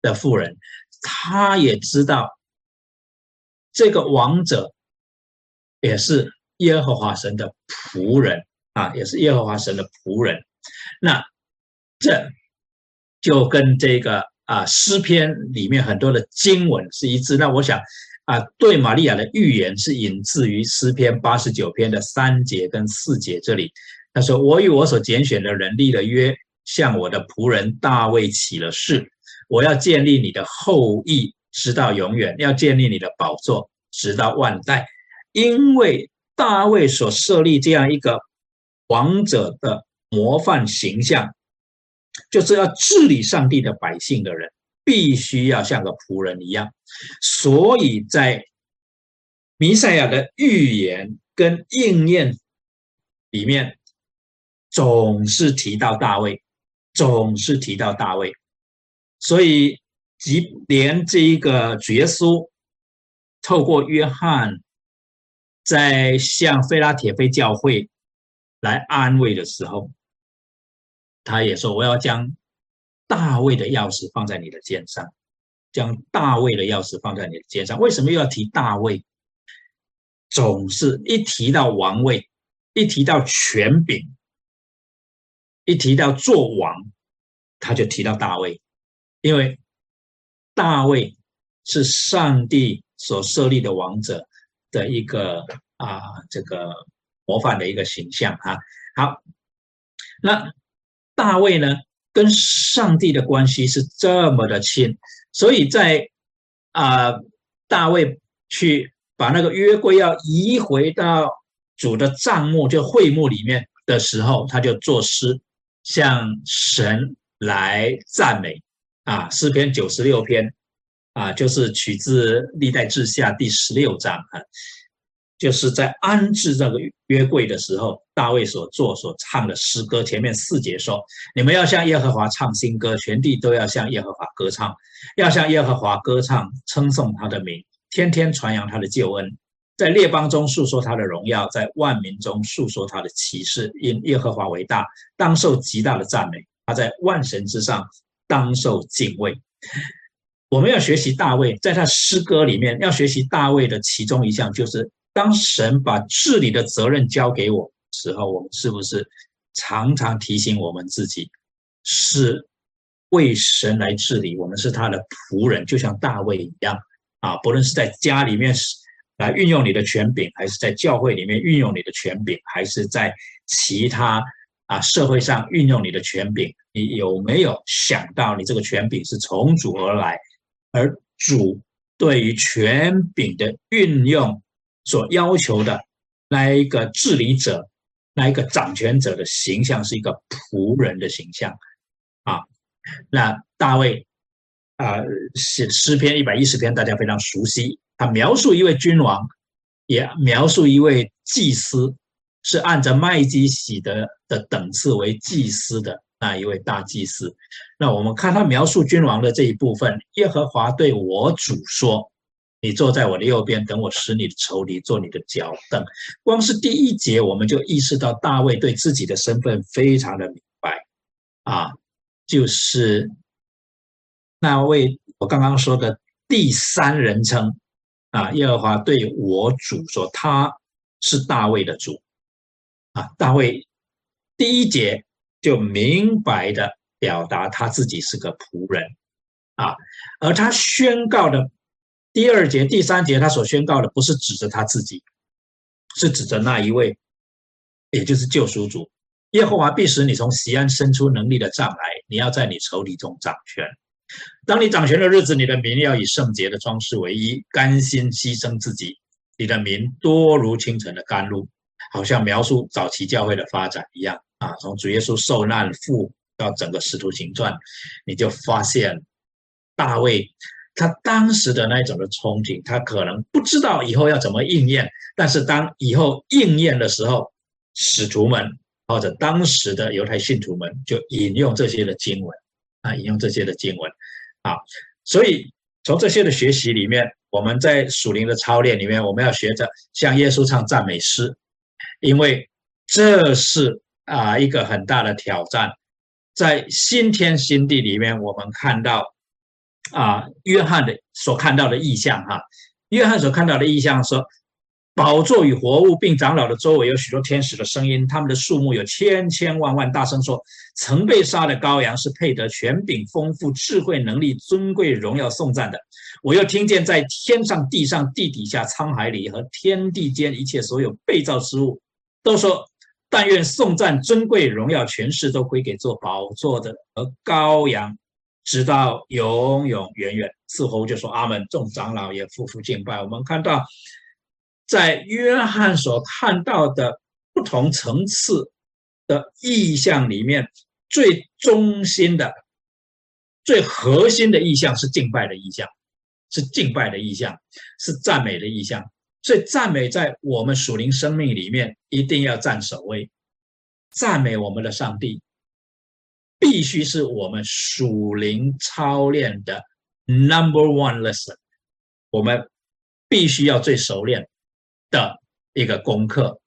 的妇人，她也知道这个王者。也是耶和华神的仆人啊，也是耶和华神的仆人。那这就跟这个啊诗篇里面很多的经文是一致。那我想啊，对玛利亚的预言是引自于诗篇八十九篇的三节跟四节这里。他说：“我与我所拣选的人立了约，向我的仆人大卫起了誓，我要建立你的后裔直到永远，要建立你的宝座直到万代。”因为大卫所设立这样一个王者的模范形象，就是要治理上帝的百姓的人，必须要像个仆人一样。所以在弥赛亚的预言跟应验里面，总是提到大卫，总是提到大卫。所以，即连这一个主耶稣透过约翰。在向菲拉铁菲教会来安慰的时候，他也说：“我要将大卫的钥匙放在你的肩上，将大卫的钥匙放在你的肩上。为什么又要提大卫？总是一提到王位，一提到权柄，一提到做王，他就提到大卫，因为大卫是上帝所设立的王者的一个啊，这个模范的一个形象啊。好，那大卫呢，跟上帝的关系是这么的亲，所以在啊，大卫去。把那个约柜要移回到主的帐幕，就会幕里面的时候，他就作诗向神来赞美啊。诗篇九十六篇啊，就是取自历代志下第十六章啊，就是在安置这个约柜的时候，大卫所作所唱的诗歌。前面四节说：“你们要向耶和华唱新歌，全地都要向耶和华歌唱，要向耶和华歌唱，称颂他的名。”天天传扬他的救恩，在列邦中诉说他的荣耀，在万民中诉说他的启示。因耶和华为大，当受极大的赞美。他在万神之上，当受敬畏。我们要学习大卫，在他诗歌里面要学习大卫的其中一项，就是当神把治理的责任交给我时候，我们是不是常常提醒我们自己，是为神来治理？我们是他的仆人，就像大卫一样。啊，不论是在家里面来运用你的权柄，还是在教会里面运用你的权柄，还是在其他啊社会上运用你的权柄，你有没有想到你这个权柄是从主而来，而主对于权柄的运用所要求的那一个治理者、那一个掌权者的形象是一个仆人的形象啊？那大卫。啊，写诗篇一百一十篇，大家非常熟悉。他描述一位君王，也描述一位祭司，是按着麦基洗德的等次为祭司的那一位大祭司。那我们看他描述君王的这一部分，耶和华对我主说：“你坐在我的右边，等我使你的仇敌做你的脚凳。”光是第一节，我们就意识到大卫对自己的身份非常的明白啊，就是。那位我刚刚说的第三人称啊，耶和华对我主说，他是大卫的主啊。大卫第一节就明白的表达他自己是个仆人啊，而他宣告的第二节、第三节，他所宣告的不是指着他自己，是指着那一位，也就是救赎主耶和华必使你从西安伸出能力的杖来，你要在你仇敌中掌权。当你掌权的日子，你的民要以圣洁的装饰为衣，甘心牺牲自己。你的民多如清晨的甘露，好像描述早期教会的发展一样啊！从主耶稣受难复到整个使徒行传，你就发现大卫他当时的那种的憧憬，他可能不知道以后要怎么应验，但是当以后应验的时候，使徒们或者当时的犹太信徒们就引用这些的经文。啊，引用这些的经文，啊，所以从这些的学习里面，我们在属灵的操练里面，我们要学着向耶稣唱赞美诗，因为这是啊一个很大的挑战。在新天新地里面，我们看到啊约翰的所看到的意象，哈，约翰所看到的意象说。宝座与活物，并长老的周围有许多天使的声音，他们的数目有千千万万，大声说：“曾被杀的羔羊是配得权柄、丰富、智慧、能力、尊贵、荣耀、颂赞的。”我又听见在天上、地上、地底下、沧海里和天地间一切所有被造之物，都说：“但愿颂赞、尊贵、荣耀、权势都归给做宝座的和羔羊，直到永永远远。”似乎就说：“阿门。”众长老也夫妇敬拜。我们看到。在约翰所看到的不同层次的意象里面，最中心的、最核心的意象是敬拜的意象，是敬拜的意象，是赞美的意象。所以，赞美在我们属灵生命里面一定要占首位。赞美我们的上帝，必须是我们属灵操练的 number one lesson。我们必须要最熟练。的一个功课，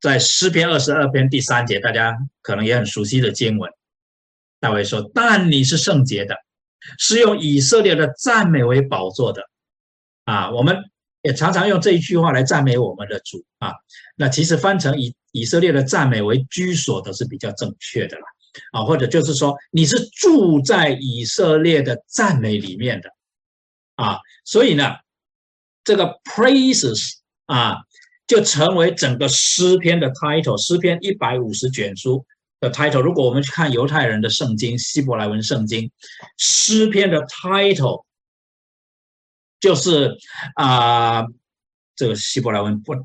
在诗篇二十二篇第三节，大家可能也很熟悉的经文大卫说：“但你是圣洁的，是用以色列的赞美为宝座的。”啊，我们也常常用这一句话来赞美我们的主啊。那其实翻成以以色列的赞美为居所的是比较正确的了啊，或者就是说你是住在以色列的赞美里面的啊。所以呢，这个 praises 啊，就成为整个诗篇的 title，诗篇一百五十卷书。的 title，如果我们去看犹太人的圣经，希伯来文圣经，诗篇的 title 就是啊，这个希伯来文不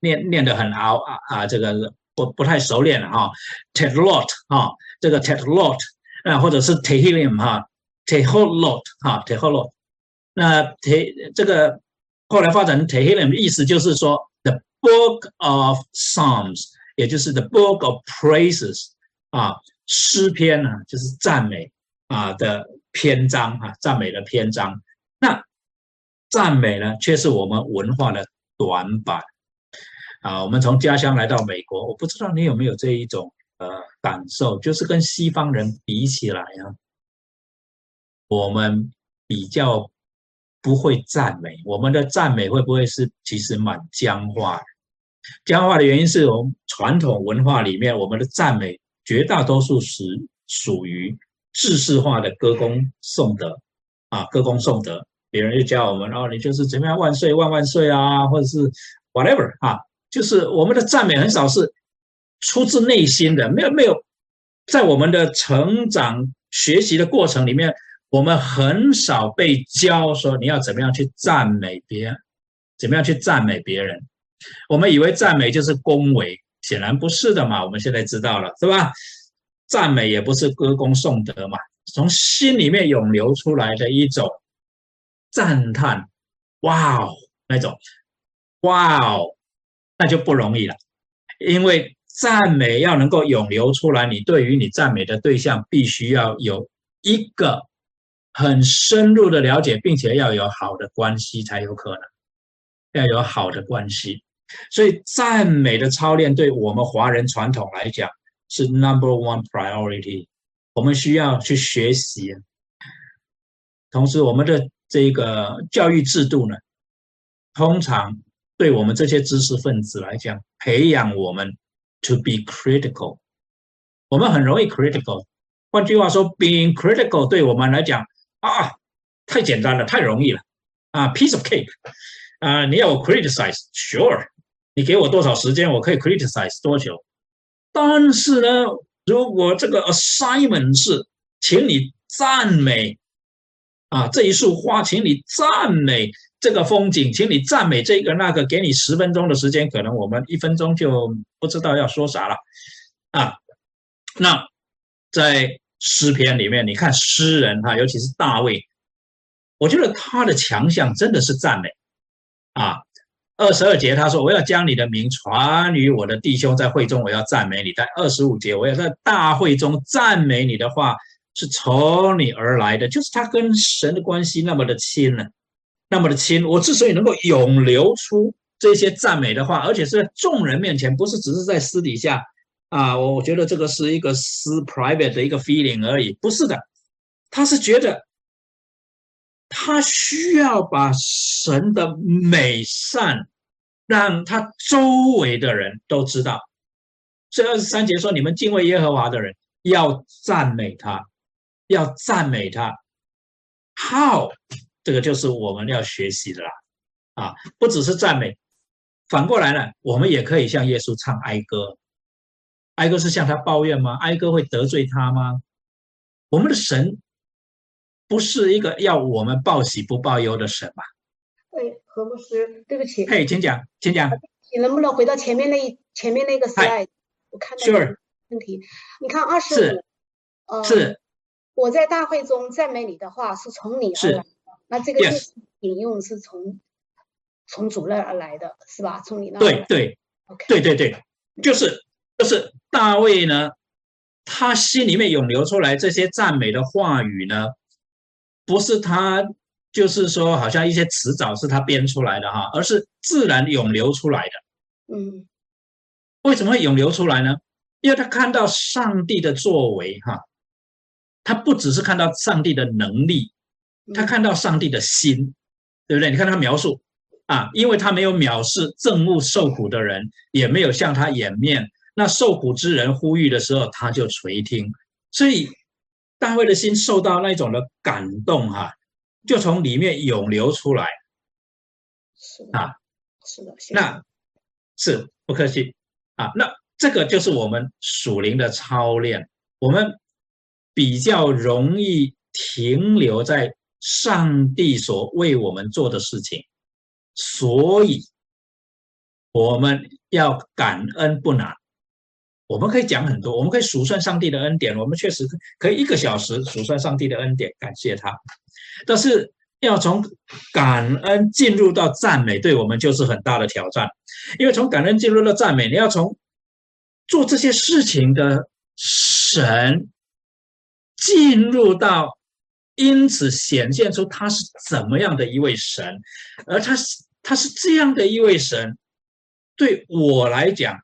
念念得很拗啊啊，这个不不太熟练了哈 t e t l o t 哈，这个 t e t l o t 啊，或者是 Tehillim 哈 t e h o l o t 哈 t e h o l o t 那 Te 这个后来发展成 Tehillim，意思就是说 The Book of Psalms。也就是 The Book of Praises 啊，诗篇呢，就是赞美啊的篇章啊，赞美的篇章。那赞美呢，却是我们文化的短板啊。我们从家乡来到美国，我不知道你有没有这一种呃感受，就是跟西方人比起来啊，我们比较不会赞美，我们的赞美会不会是其实蛮僵化的？僵化的原因是我们传统文化里面，我们的赞美绝大多数是属于制式化的歌功颂德啊，歌功颂德。别人就教我们，然后你就是怎么样万岁万万岁啊，或者是 whatever 啊，就是我们的赞美很少是出自内心的，没有没有，在我们的成长学习的过程里面，我们很少被教说你要怎么样去赞美别人，怎么样去赞美别人。我们以为赞美就是恭维，显然不是的嘛。我们现在知道了，是吧？赞美也不是歌功颂德嘛，从心里面涌流出来的一种赞叹，哇哦，那种，哇哦，那就不容易了。因为赞美要能够涌流出来，你对于你赞美的对象必须要有一个很深入的了解，并且要有好的关系才有可能，要有好的关系。所以赞美的操练对我们华人传统来讲是 number one priority，我们需要去学习。同时，我们的这个教育制度呢，通常对我们这些知识分子来讲，培养我们 to be critical，我们很容易 critical。换句话说，being critical 对我们来讲啊，太简单了，太容易了啊，piece of cake 啊，你要我 criticize，sure。你给我多少时间，我可以 criticize 多久？但是呢，如果这个 assignment 是，请你赞美啊这一束花，请你赞美这个风景，请你赞美这个那个，给你十分钟的时间，可能我们一分钟就不知道要说啥了啊。那在诗篇里面，你看诗人哈，尤其是大卫，我觉得他的强项真的是赞美啊。二十二节，他说：“我要将你的名传于我的弟兄，在会中我要赞美你。”在二十五节，我要在大会中赞美你的话是从你而来的，就是他跟神的关系那么的亲呢，那么的亲。我之所以能够涌流出这些赞美的话，而且是在众人面前，不是只是在私底下啊，我我觉得这个是一个私 private 的一个 feeling 而已，不是的，他是觉得。他需要把神的美善让他周围的人都知道。这二十三节说：“你们敬畏耶和华的人要赞美他，要赞美他。” How？这个就是我们要学习的啦。啊，不只是赞美，反过来呢，我们也可以向耶稣唱哀歌。哀歌是向他抱怨吗？哀歌会得罪他吗？我们的神。不是一个要我们报喜不报忧的神吧？对，何牧师，对不起。嘿，请讲，请讲。你能不能回到前面那一前面那个 slide？我看到问题。你看二十五，呃，是。我在大会中赞美你的话是从你而来的，那这个引用是从从主那而来的是吧？从你那对对，OK，对对对，就是就是大卫呢，他心里面涌流出来这些赞美的话语呢。不是他，就是说，好像一些词藻是他编出来的哈，而是自然涌流出来的。嗯，为什么会涌流出来呢？因为他看到上帝的作为哈，他不只是看到上帝的能力，他看到上帝的心，对不对？你看他描述啊，因为他没有藐视憎恶受苦的人，也没有向他掩面。那受苦之人呼吁的时候，他就垂听。所以大卫的心受到那种的感动，哈，就从里面涌流出来。是啊，是的，那是不客气啊。那这个就是我们属灵的操练，我们比较容易停留在上帝所为我们做的事情，所以我们要感恩不难。我们可以讲很多，我们可以数算上帝的恩典，我们确实可以一个小时数算上帝的恩典，感谢他。但是要从感恩进入到赞美，对我们就是很大的挑战，因为从感恩进入到赞美，你要从做这些事情的神进入到，因此显现出他是怎么样的一位神，而他是他是这样的一位神，对我来讲。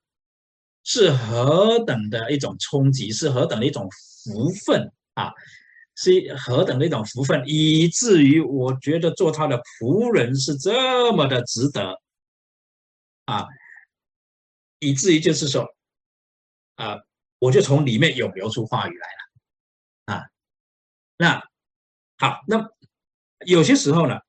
是何等的一种冲击，是何等的一种福分啊！是何等的一种福分，以至于我觉得做他的仆人是这么的值得啊！以至于就是说啊，我就从里面涌流出话语来了啊！那好，那有些时候呢，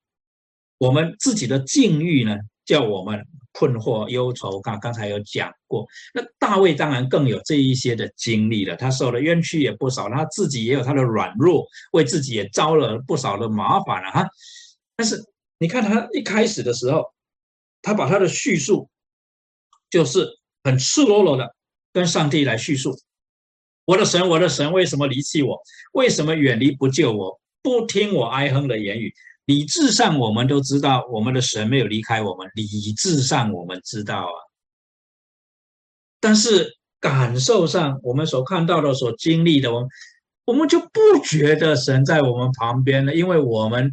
我们自己的境遇呢，叫我们。困惑、忧愁，刚刚才有讲过。那大卫当然更有这一些的经历了，他受的冤屈也不少，他自己也有他的软弱，为自己也招了不少的麻烦了哈。但是你看他一开始的时候，他把他的叙述就是很赤裸裸的跟上帝来叙述：“我的神，我的神，为什么离弃我？为什么远离不救我？不听我哀哼的言语？”理智上，我们都知道我们的神没有离开我们。理智上，我们知道啊，但是感受上，我们所看到的、所经历的，我们我们就不觉得神在我们旁边了，因为我们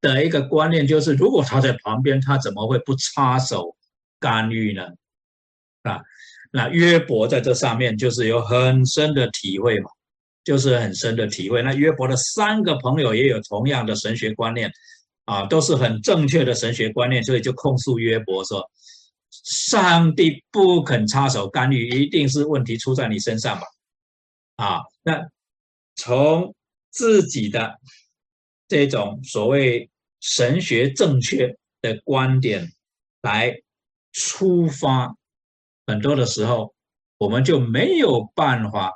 的一个观念就是，如果他在旁边，他怎么会不插手干预呢？啊，那约伯在这上面就是有很深的体会嘛。就是很深的体会。那约伯的三个朋友也有同样的神学观念，啊，都是很正确的神学观念，所以就控诉约伯说：“上帝不肯插手干预，一定是问题出在你身上吧？”啊，那从自己的这种所谓神学正确的观点来出发，很多的时候我们就没有办法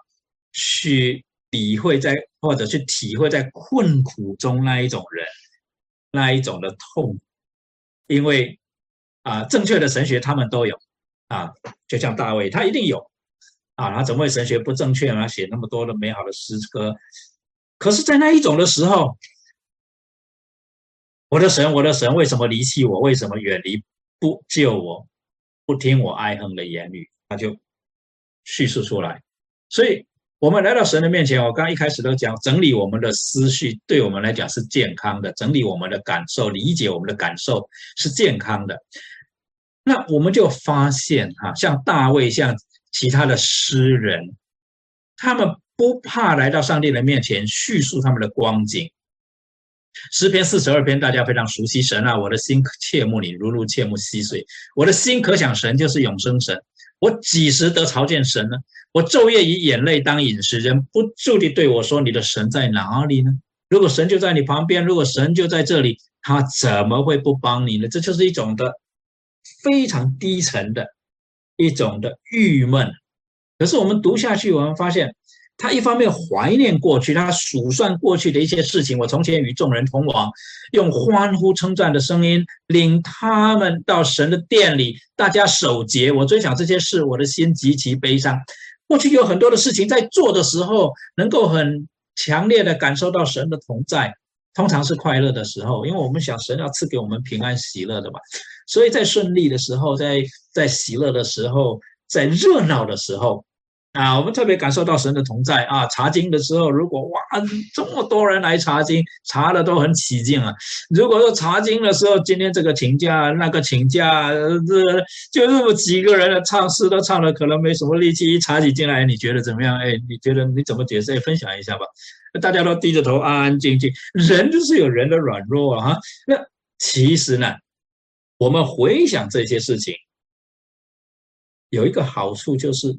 去。体会在或者去体会在困苦中那一种人，那一种的痛，因为啊，正确的神学他们都有啊，就像大卫，他一定有啊，他怎么会神学不正确嘛？写那么多的美好的诗歌，可是，在那一种的时候，我的神，我的神，为什么离弃我？为什么远离不救我？不听我哀恨的言语？他就叙述出来，所以。我们来到神的面前，我刚一开始都讲，整理我们的思绪，对我们来讲是健康的；整理我们的感受，理解我们的感受是健康的。那我们就发现，哈，像大卫，像其他的诗人，他们不怕来到上帝的面前叙述他们的光景。诗篇四十二篇，大家非常熟悉。神啊，我的心切慕你，如入切慕溪水。我的心可想神，就是永生神。我几时得朝见神呢？我昼夜以眼泪当饮食，人不住地对我说：“你的神在哪里呢？”如果神就在你旁边，如果神就在这里，他怎么会不帮你呢？这就是一种的非常低层的一种的郁闷。可是我们读下去，我们发现。他一方面怀念过去，他数算过去的一些事情。我从前与众人同往，用欢呼称赞的声音领他们到神的殿里，大家守节。我追想这些事，我的心极其悲伤。过去有很多的事情在做的时候，能够很强烈的感受到神的同在，通常是快乐的时候，因为我们想神要赐给我们平安喜乐的嘛。所以在顺利的时候，在在喜乐的时候，在热闹的时候。啊，我们特别感受到神的同在啊！查经的时候，如果哇这么多人来查经，查的都很起劲啊。如果说查经的时候，今天这个请假，那个请假，这就那么几个人的唱诗都唱的可能没什么力气，一查起经来，你觉得怎么样？哎，你觉得你怎么解释？分享一下吧。大家都低着头，安安静静。人就是有人的软弱啊。那其实呢，我们回想这些事情，有一个好处就是。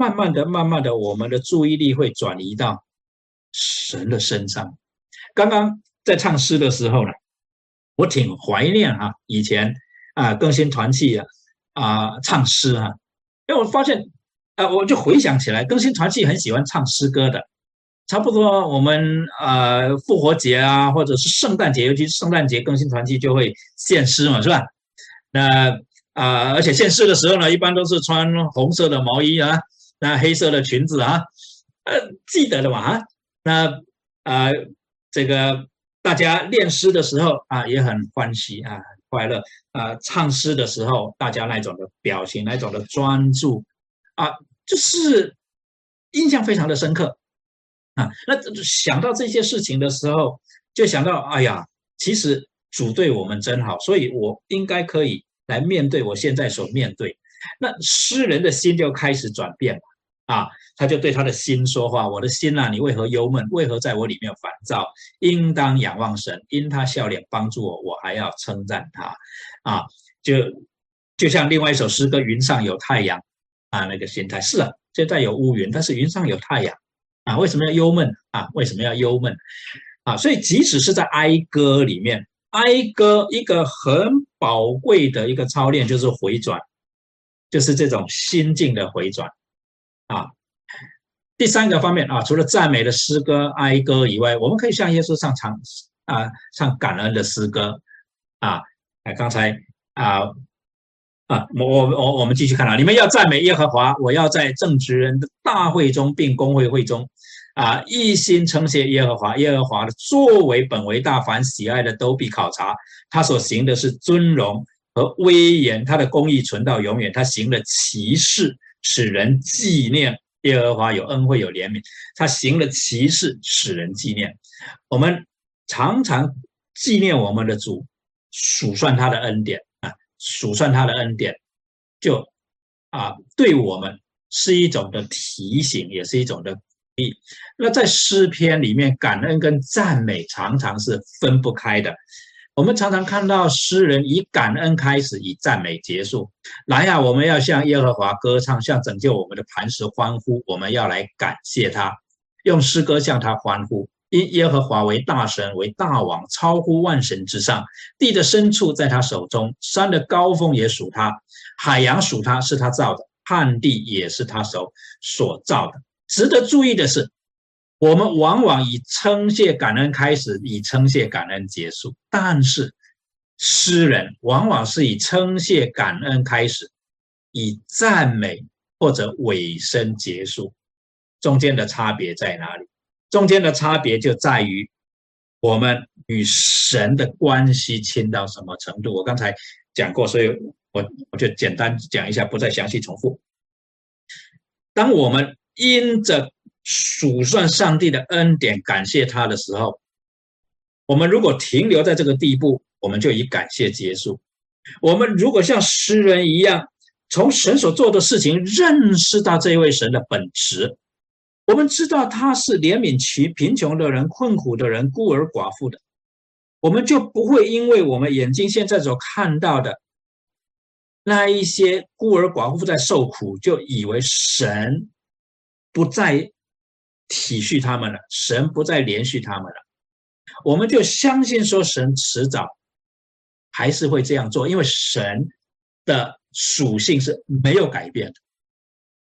慢慢的，慢慢的，我们的注意力会转移到神的身上。刚刚在唱诗的时候呢，我挺怀念哈以前啊更新团契啊啊唱诗啊，因为我发现啊我就回想起来，更新团契很喜欢唱诗歌的。差不多我们呃复活节啊，或者是圣诞节，尤其是圣诞节，更新团契就会献诗嘛，是吧？那啊，而且献诗的时候呢，一般都是穿红色的毛衣啊。那黑色的裙子啊，呃，记得的嘛啊，那啊，这个大家练诗的时候啊，也很欢喜啊，快乐啊，唱诗的时候，大家那种的表情，那种的专注啊，就是印象非常的深刻啊。那想到这些事情的时候，就想到，哎呀，其实主对我们真好，所以我应该可以来面对我现在所面对。那诗人的心就开始转变了。啊，他就对他的心说话：“我的心啊，你为何忧闷？为何在我里面烦躁？应当仰望神，因他笑脸帮助我，我还要称赞他。”啊，就就像另外一首诗歌《云上有太阳》啊，那个心态是啊，现在有乌云，但是云上有太阳啊，为什么要忧闷啊？为什么要忧闷啊？所以即使是在哀歌里面，哀歌一个很宝贵的一个操练就是回转，就是这种心境的回转。啊，第三个方面啊，除了赞美的诗歌、哀歌以外，我们可以向耶稣唱唱啊，唱感恩的诗歌啊。哎，刚才啊啊，我我我我们继续看啊，你们要赞美耶和华，我要在正直人的大会中并公会会中啊，一心称谢耶和华。耶和华的作为本为大，凡喜爱的都必考察。他所行的是尊荣和威严，他的公义存到永远。他行的奇事。使人纪念耶和华有恩惠有怜悯，他行了奇事，使人纪念。我们常常纪念我们的主，数算他的恩典啊，数算他的恩典，就啊，对我们是一种的提醒，也是一种的鼓励。那在诗篇里面，感恩跟赞美常常是分不开的。我们常常看到诗人以感恩开始，以赞美结束。来呀，我们要向耶和华歌唱，向拯救我们的磐石欢呼。我们要来感谢他，用诗歌向他欢呼。因耶和华为大神，为大王，超乎万神之上。地的深处在他手中，山的高峰也属他，海洋属他，是他造的，旱地也是他手所造的。值得注意的是。我们往往以称谢感恩开始，以称谢感恩结束。但是诗人往往是以称谢感恩开始，以赞美或者尾声结束。中间的差别在哪里？中间的差别就在于我们与神的关系亲到什么程度。我刚才讲过，所以我我就简单讲一下，不再详细重复。当我们因着数算上帝的恩典，感谢他的时候，我们如果停留在这个地步，我们就以感谢结束。我们如果像诗人一样，从神所做的事情认识到这位神的本质，我们知道他是怜悯其贫穷的人、困苦的人、孤儿寡妇的，我们就不会因为我们眼睛现在所看到的那一些孤儿寡妇在受苦，就以为神不在。体恤他们了，神不再连续他们了，我们就相信说神迟早还是会这样做，因为神的属性是没有改变的，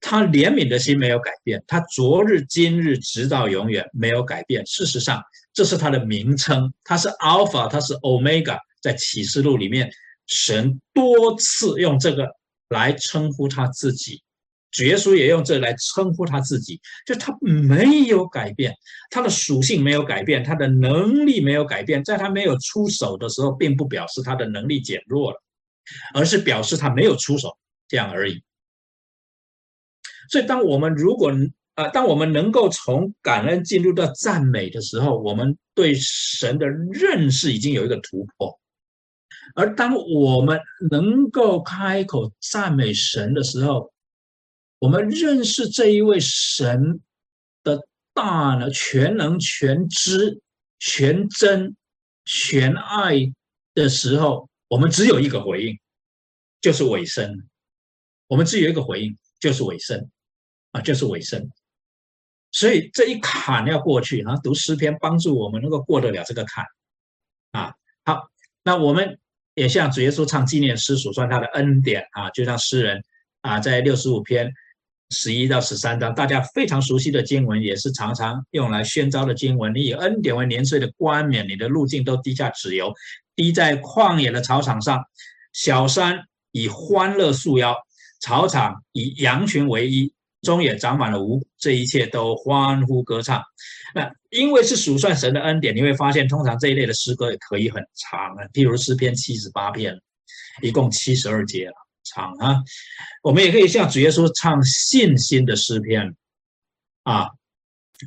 他怜悯的心没有改变，他昨日今日直到永远没有改变。事实上，这是他的名称，他是 Alpha，他是 Omega，在启示录里面，神多次用这个来称呼他自己。主耶稣也用这来称呼他自己，就他没有改变，他的属性没有改变，他的能力没有改变，在他没有出手的时候，并不表示他的能力减弱了，而是表示他没有出手这样而已。所以，当我们如果啊，当我们能够从感恩进入到赞美的时候，我们对神的认识已经有一个突破。而当我们能够开口赞美神的时候，我们认识这一位神的大呢，全能、全知、全真、全爱的时候，我们只有一个回应，就是尾声。我们只有一个回应，就是尾声啊，就是尾声。所以这一坎要过去，然后读诗篇帮助我们能够过得了这个坎啊。好，那我们。也像主耶稣唱纪念诗，数算他的恩典啊，就像诗人啊，在六十五篇十一到十三章，大家非常熟悉的经文，也是常常用来宣召的经文。你以恩典为年岁的冠冕，你的路径都滴下脂油，滴在旷野的草场上。小山以欢乐束腰，草场以羊群为衣。中也长满了五谷，这一切都欢呼歌唱。那因为是数算神的恩典，你会发现，通常这一类的诗歌也可以很长啊。譬如诗篇七十八篇，一共七十二节了，唱啊。我们也可以像主耶稣唱信心的诗篇啊，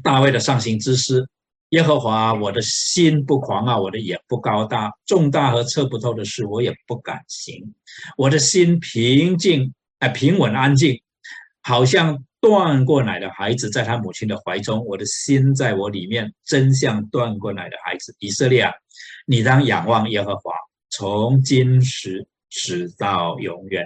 大卫的上行之诗：耶和华，我的心不狂傲，我的眼不高大，重大和测不透的事，我也不敢行。我的心平静，哎，平稳安静，好像。断过奶的孩子在他母亲的怀中，我的心在我里面，真像断过奶的孩子。以色列啊，你当仰望耶和华，从今时直到永远。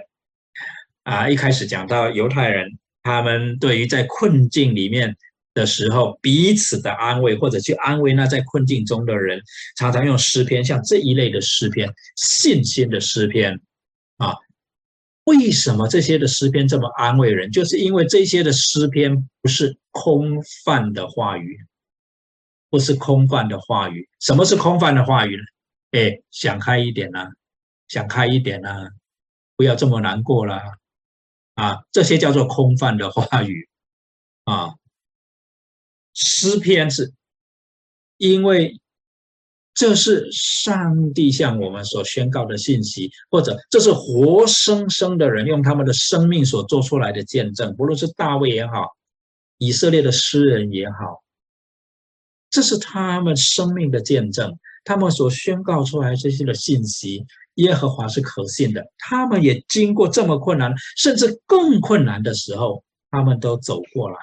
啊，一开始讲到犹太人，他们对于在困境里面的时候，彼此的安慰，或者去安慰那在困境中的人，常常用诗篇，像这一类的诗篇，信心的诗篇，啊。为什么这些的诗篇这么安慰人？就是因为这些的诗篇不是空泛的话语，不是空泛的话语。什么是空泛的话语呢？哎，想开一点呢，想开一点呐，不要这么难过了啊！这些叫做空泛的话语啊。诗篇是因为。这是上帝向我们所宣告的信息，或者这是活生生的人用他们的生命所做出来的见证。不论是大卫也好，以色列的诗人也好，这是他们生命的见证。他们所宣告出来这些的信息，耶和华是可信的。他们也经过这么困难，甚至更困难的时候，他们都走过来。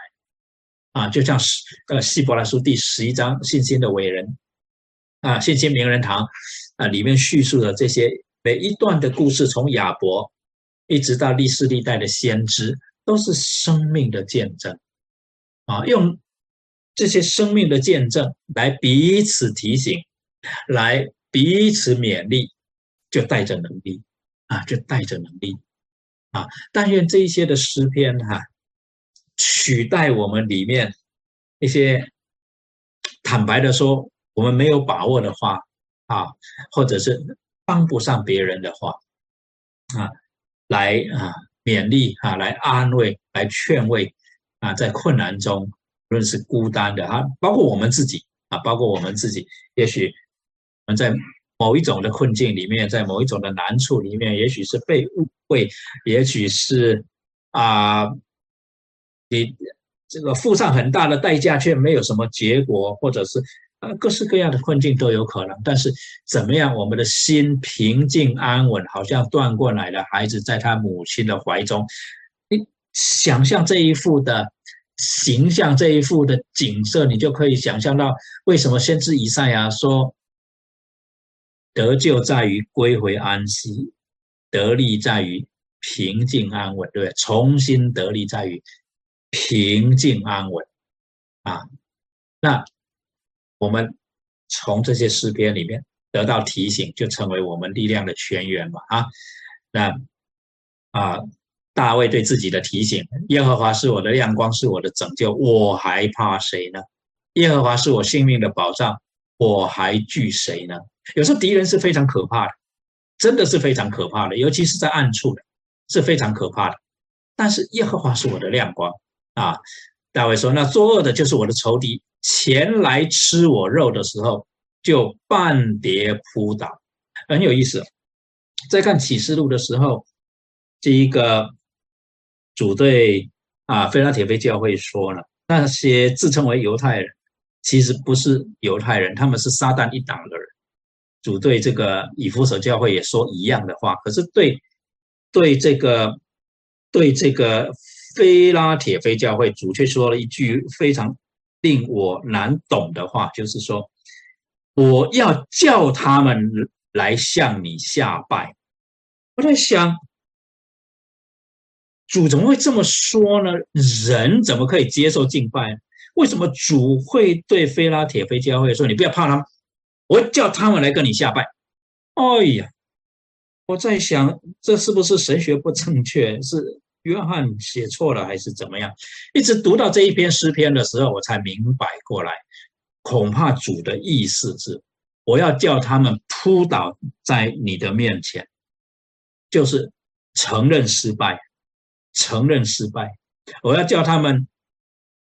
啊，就像是呃，希伯来书第十一章信心的伟人。啊，信心名人堂啊，里面叙述的这些每一段的故事，从亚伯一直到历世历代的先知，都是生命的见证啊。用这些生命的见证来彼此提醒，来彼此勉励，就带着能力啊，就带着能力啊。但愿这一些的诗篇哈，取代我们里面一些坦白的说。我们没有把握的话，啊，或者是帮不上别人的话，啊，来啊勉励啊，来安慰，来劝慰啊，在困难中，无论是孤单的啊，包括我们自己啊，包括我们自己，也许在某一种的困境里面，在某一种的难处里面，也许是被误会，也许是啊，你这个付上很大的代价，却没有什么结果，或者是。啊，各式各样的困境都有可能，但是怎么样，我们的心平静安稳，好像断过奶的孩子在他母亲的怀中。你想象这一幅的形象，这一幅的景色，你就可以想象到为什么先知以赛亚说：“得救在于归回安息，得力在于平静安稳，对不对？重新得力在于平静安稳。”啊，那。我们从这些诗篇里面得到提醒，就成为我们力量的泉源嘛啊！那啊，大卫对自己的提醒：耶和华是我的亮光，是我的拯救，我还怕谁呢？耶和华是我性命的保障，我还惧谁呢？有时候敌人是非常可怕的，真的是非常可怕的，尤其是在暗处的，是非常可怕的。但是耶和华是我的亮光啊！大卫说：“那作恶的就是我的仇敌。”前来吃我肉的时候，就半跌扑倒，很有意思。在看启示录的时候，这一个主对啊，菲拉铁菲教会说了，那些自称为犹太人，其实不是犹太人，他们是撒旦一党的人。主对这个以弗所教会也说一样的话，可是对对这个对这个菲拉铁菲教会，主却说了一句非常令我难懂的话，就是说我要叫他们来向你下拜。我在想。主怎么会这么说呢？人怎么可以接受敬拜？为什么主会对菲拉铁菲教会说：“你不要怕他们，我叫他们来跟你下拜？”哎呀，我在想，这是不是神学不正确？是约翰写错了，还是怎么样？一直读到这一篇诗篇的时候，我才明白过来，恐怕主的意思是，我要叫他们扑倒在你的面前，就是承认失败。承认失败，我要叫他们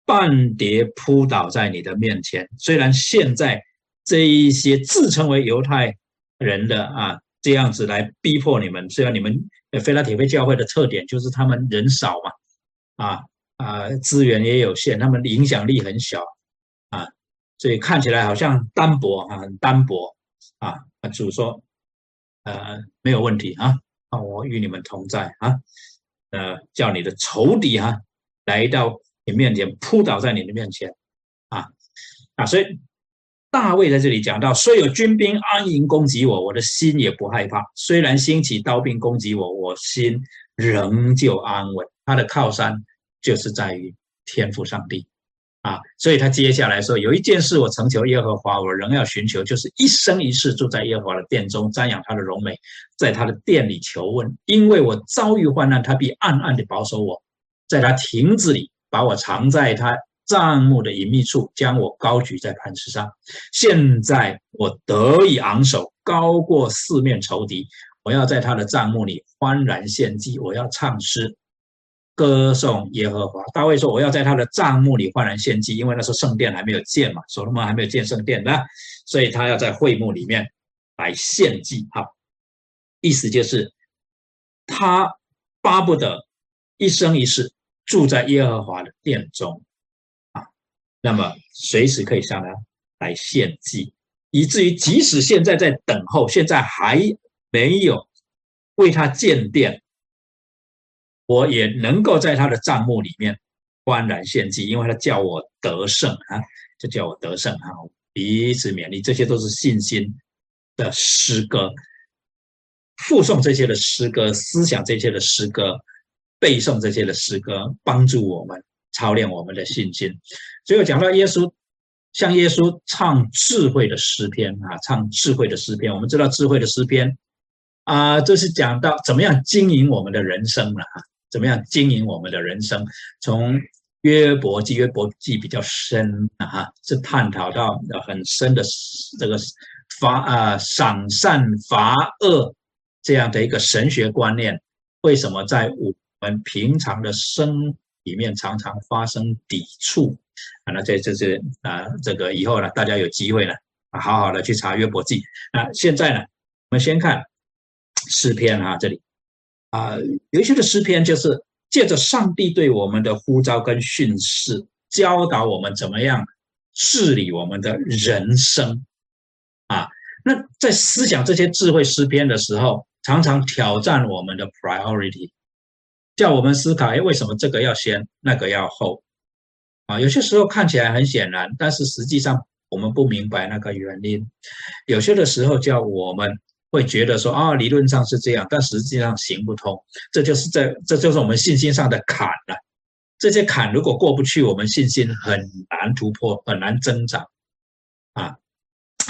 半跌扑倒在你的面前。虽然现在这一些自称为犹太人的啊，这样子来逼迫你们，虽然你们菲拉铁菲教会的特点就是他们人少嘛，啊啊，资源也有限，他们影响力很小啊，所以看起来好像单薄啊，很单薄啊。主说，呃，没有问题啊，啊，我与你们同在啊。呃，叫你的仇敌啊来到你面前，扑倒在你的面前，啊啊！所以大卫在这里讲到：虽有军兵安营攻击我，我的心也不害怕；虽然兴起刀兵攻击我，我心仍旧安稳。他的靠山就是在于天赋上帝。啊，所以他接下来说，有一件事我曾求耶和华，我仍要寻求，就是一生一世住在耶和华的殿中，瞻仰他的荣美，在他的殿里求问。因为我遭遇患难，他必暗暗地保守我，在他亭子里把我藏在他帐幕的隐秘处，将我高举在磐石上。现在我得以昂首，高过四面仇敌。我要在他的帐幕里欢然献祭，我要唱诗。歌颂耶和华，大卫说：“我要在他的帐幕里焕然献祭，因为那时候圣殿还没有建嘛，所罗门还没有建圣殿呢，所以他要在会幕里面来献祭。哈，意思就是他巴不得一生一世住在耶和华的殿中，那么随时可以向他来献祭，以至于即使现在在等候，现在还没有为他建殿。”我也能够在他的账目里面欢然献祭，因为他叫我得胜啊，就叫我得胜啊，彼此勉励，这些都是信心的诗歌，附送这些的诗歌，思想这些的诗歌，背诵这些的诗歌，帮助我们操练我们的信心。最后讲到耶稣，像耶稣唱智慧的诗篇啊，唱智慧的诗篇，我们知道智慧的诗篇啊，这是讲到怎么样经营我们的人生了啊。怎么样经营我们的人生？从约伯记，约伯记比较深啊，是探讨到很深的这个罚啊赏善罚恶这样的一个神学观念。为什么在我们平常的生里面常常发生抵触？啊，那这这是啊，这个以后呢，大家有机会呢，啊，好好的去查约伯记。那现在呢，我们先看诗篇啊，这里。啊，有一些的诗篇就是借着上帝对我们的呼召跟训示，教导我们怎么样治理我们的人生。啊，那在思想这些智慧诗篇的时候，常常挑战我们的 priority，叫我们思考：哎，为什么这个要先，那个要后？啊，有些时候看起来很显然，但是实际上我们不明白那个原因。有些的时候叫我们。会觉得说啊，理论上是这样，但实际上行不通。这就是在，这就是我们信心上的坎了。这些坎如果过不去，我们信心很难突破，很难增长。啊，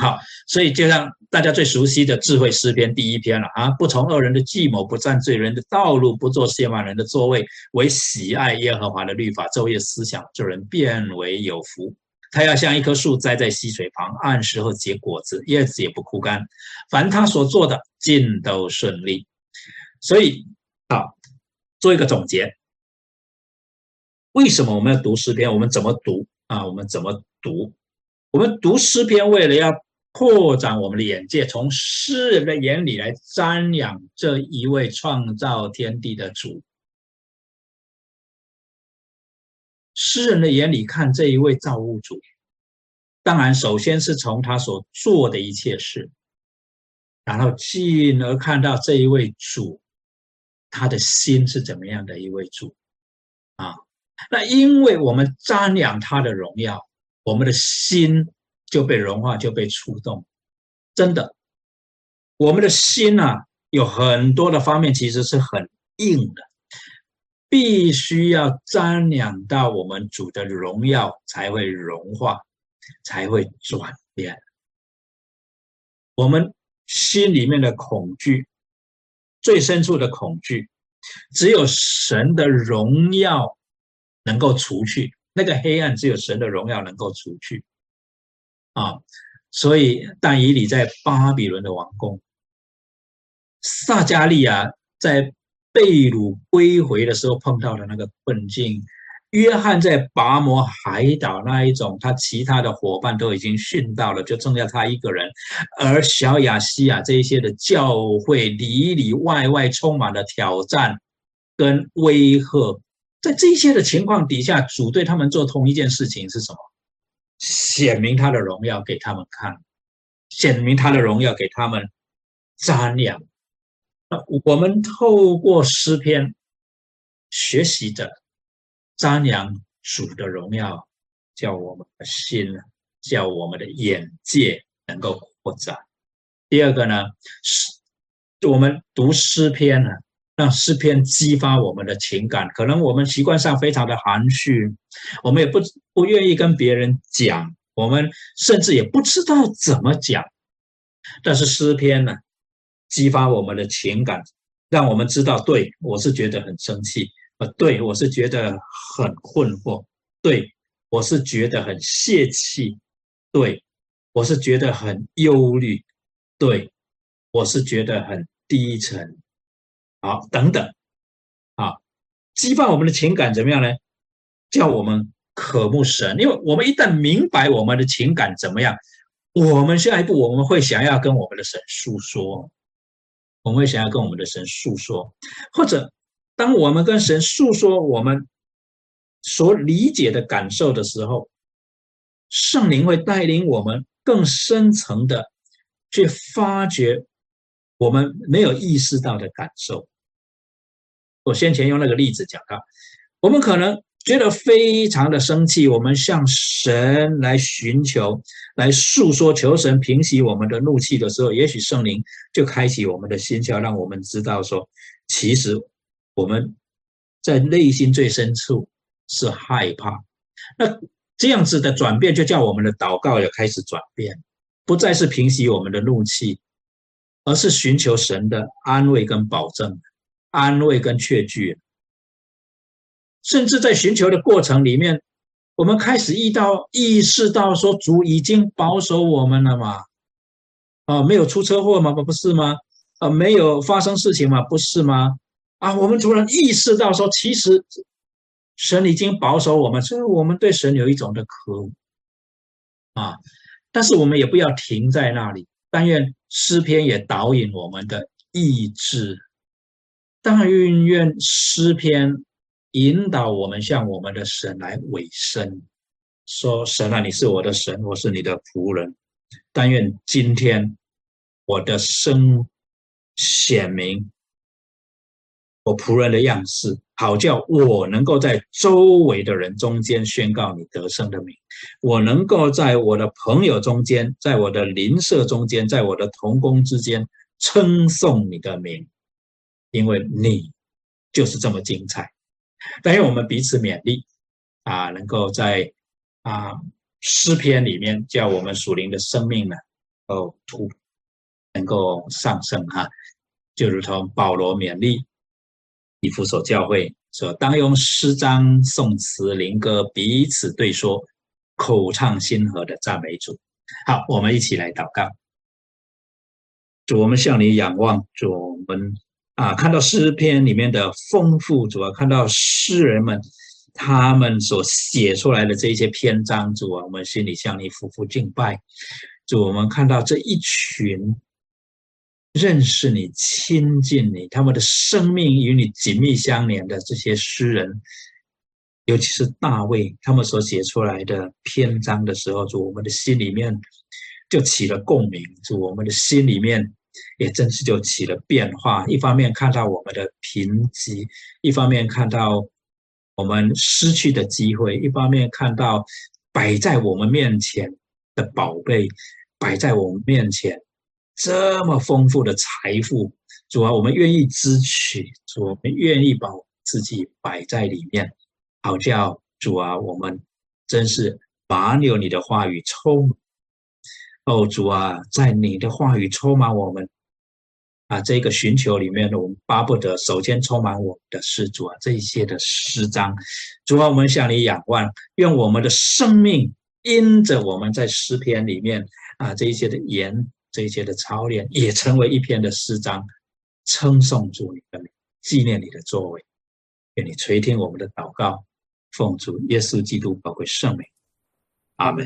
好，所以就像大家最熟悉的智慧诗篇第一篇了啊，不从恶人的计谋，不占罪人的道路，不做亵慢人的座位，为喜爱耶和华的律法，昼夜思想，这人变为有福。他要像一棵树栽在溪水旁，按时候结果子，叶子也不枯干。凡他所做的，尽都顺利。所以，好做一个总结：为什么我们要读诗篇？我们怎么读啊？我们怎么读？我们读诗篇，为了要扩展我们的眼界，从诗人的眼里来瞻仰这一位创造天地的主。诗人的眼里看这一位造物主，当然首先是从他所做的一切事，然后进而看到这一位主，他的心是怎么样的一位主啊？那因为我们瞻仰他的荣耀，我们的心就被融化，就被触动。真的，我们的心啊，有很多的方面其实是很硬的。必须要瞻仰到我们主的荣耀，才会融化，才会转变。我们心里面的恐惧，最深处的恐惧，只有神的荣耀能够除去那个黑暗，只有神的荣耀能够除去。啊，所以但以理在巴比伦的王宫，撒加利亚在。被掳归回的时候碰到的那个困境，约翰在拔摩海岛那一种，他其他的伙伴都已经殉道了，就剩下他一个人。而小亚细亚这一些的教会里里外外充满了挑战跟威吓，在这些的情况底下，主对他们做同一件事情是什么？显明他的荣耀给他们看，显明他的荣耀给他们瞻仰。那我们透过诗篇学习着瞻仰主的荣耀，叫我们的心，叫我们的眼界能够扩展。第二个呢，是我们读诗篇呢，让诗篇激发我们的情感。可能我们习惯上非常的含蓄，我们也不不愿意跟别人讲，我们甚至也不知道怎么讲。但是诗篇呢？激发我们的情感，让我们知道，对我是觉得很生气，呃，对我是觉得很困惑，对我是觉得很泄气，对我是觉得很忧虑，对我是觉得很低沉，好，等等，啊，激发我们的情感怎么样呢？叫我们渴慕神，因为我们一旦明白我们的情感怎么样，我们下一步我们会想要跟我们的神诉说。我们会想要跟我们的神诉说，或者当我们跟神诉说我们所理解的感受的时候，圣灵会带领我们更深层的去发掘我们没有意识到的感受。我先前用那个例子讲到，我们可能。觉得非常的生气，我们向神来寻求、来诉说，求神平息我们的怒气的时候，也许圣灵就开启我们的心窍，让我们知道说，其实我们在内心最深处是害怕。那这样子的转变，就叫我们的祷告也开始转变，不再是平息我们的怒气，而是寻求神的安慰跟保证，安慰跟确据。甚至在寻求的过程里面，我们开始意到意识到说，主已经保守我们了嘛？啊，没有出车祸吗？不不是吗？啊，没有发生事情吗？不是吗？啊，我们突然意识到说，其实神已经保守我们，所以我们对神有一种的渴慕啊。但是我们也不要停在那里，但愿诗篇也导引我们的意志，但愿愿诗篇。引导我们向我们的神来委身，说：“神啊，你是我的神，我是你的仆人。但愿今天我的生显明我仆人的样式，好叫我能够在周围的人中间宣告你得胜的名。我能够在我的朋友中间，在我的邻舍中间，在我的同工之间称颂你的名，因为你就是这么精彩。”但愿我们彼此勉励啊，能够在啊诗篇里面叫我们属灵的生命呢，哦突能够上升哈，就如同保罗勉励以弗所教会说，当用诗章、颂词、灵歌彼此对说，口唱心和的赞美主。好，我们一起来祷告，主，我们向你仰望，主我们。啊，看到诗篇里面的丰富，主要看到诗人们他们所写出来的这些篇章，主啊，我们心里向你夫妇敬拜。主，我们看到这一群认识你、亲近你，他们的生命与你紧密相连的这些诗人，尤其是大卫他们所写出来的篇章的时候，主我们的心里面就起了共鸣，主我们的心里面也真是就起了变化。一方面看到我们的贫瘠，一方面看到我们失去的机会，一方面看到摆在我们面前的宝贝，摆在我们面前这么丰富的财富，主啊，我们愿意支取，主我们愿意把自己摆在里面。好叫主啊，我们真是满有你的话语充满。哦，主啊，在你的话语充满我们啊，这个寻求里面呢，我们巴不得首先充满我们的是主啊，这一些的诗章。主啊，我们向你仰望，愿我们的生命因着我们在诗篇里面啊这一些的言，这一切的操练，也成为一篇的诗章，称颂主你的名，纪念你的作为。愿你垂听我们的祷告。奉主耶稣基督宝贵圣名，阿门。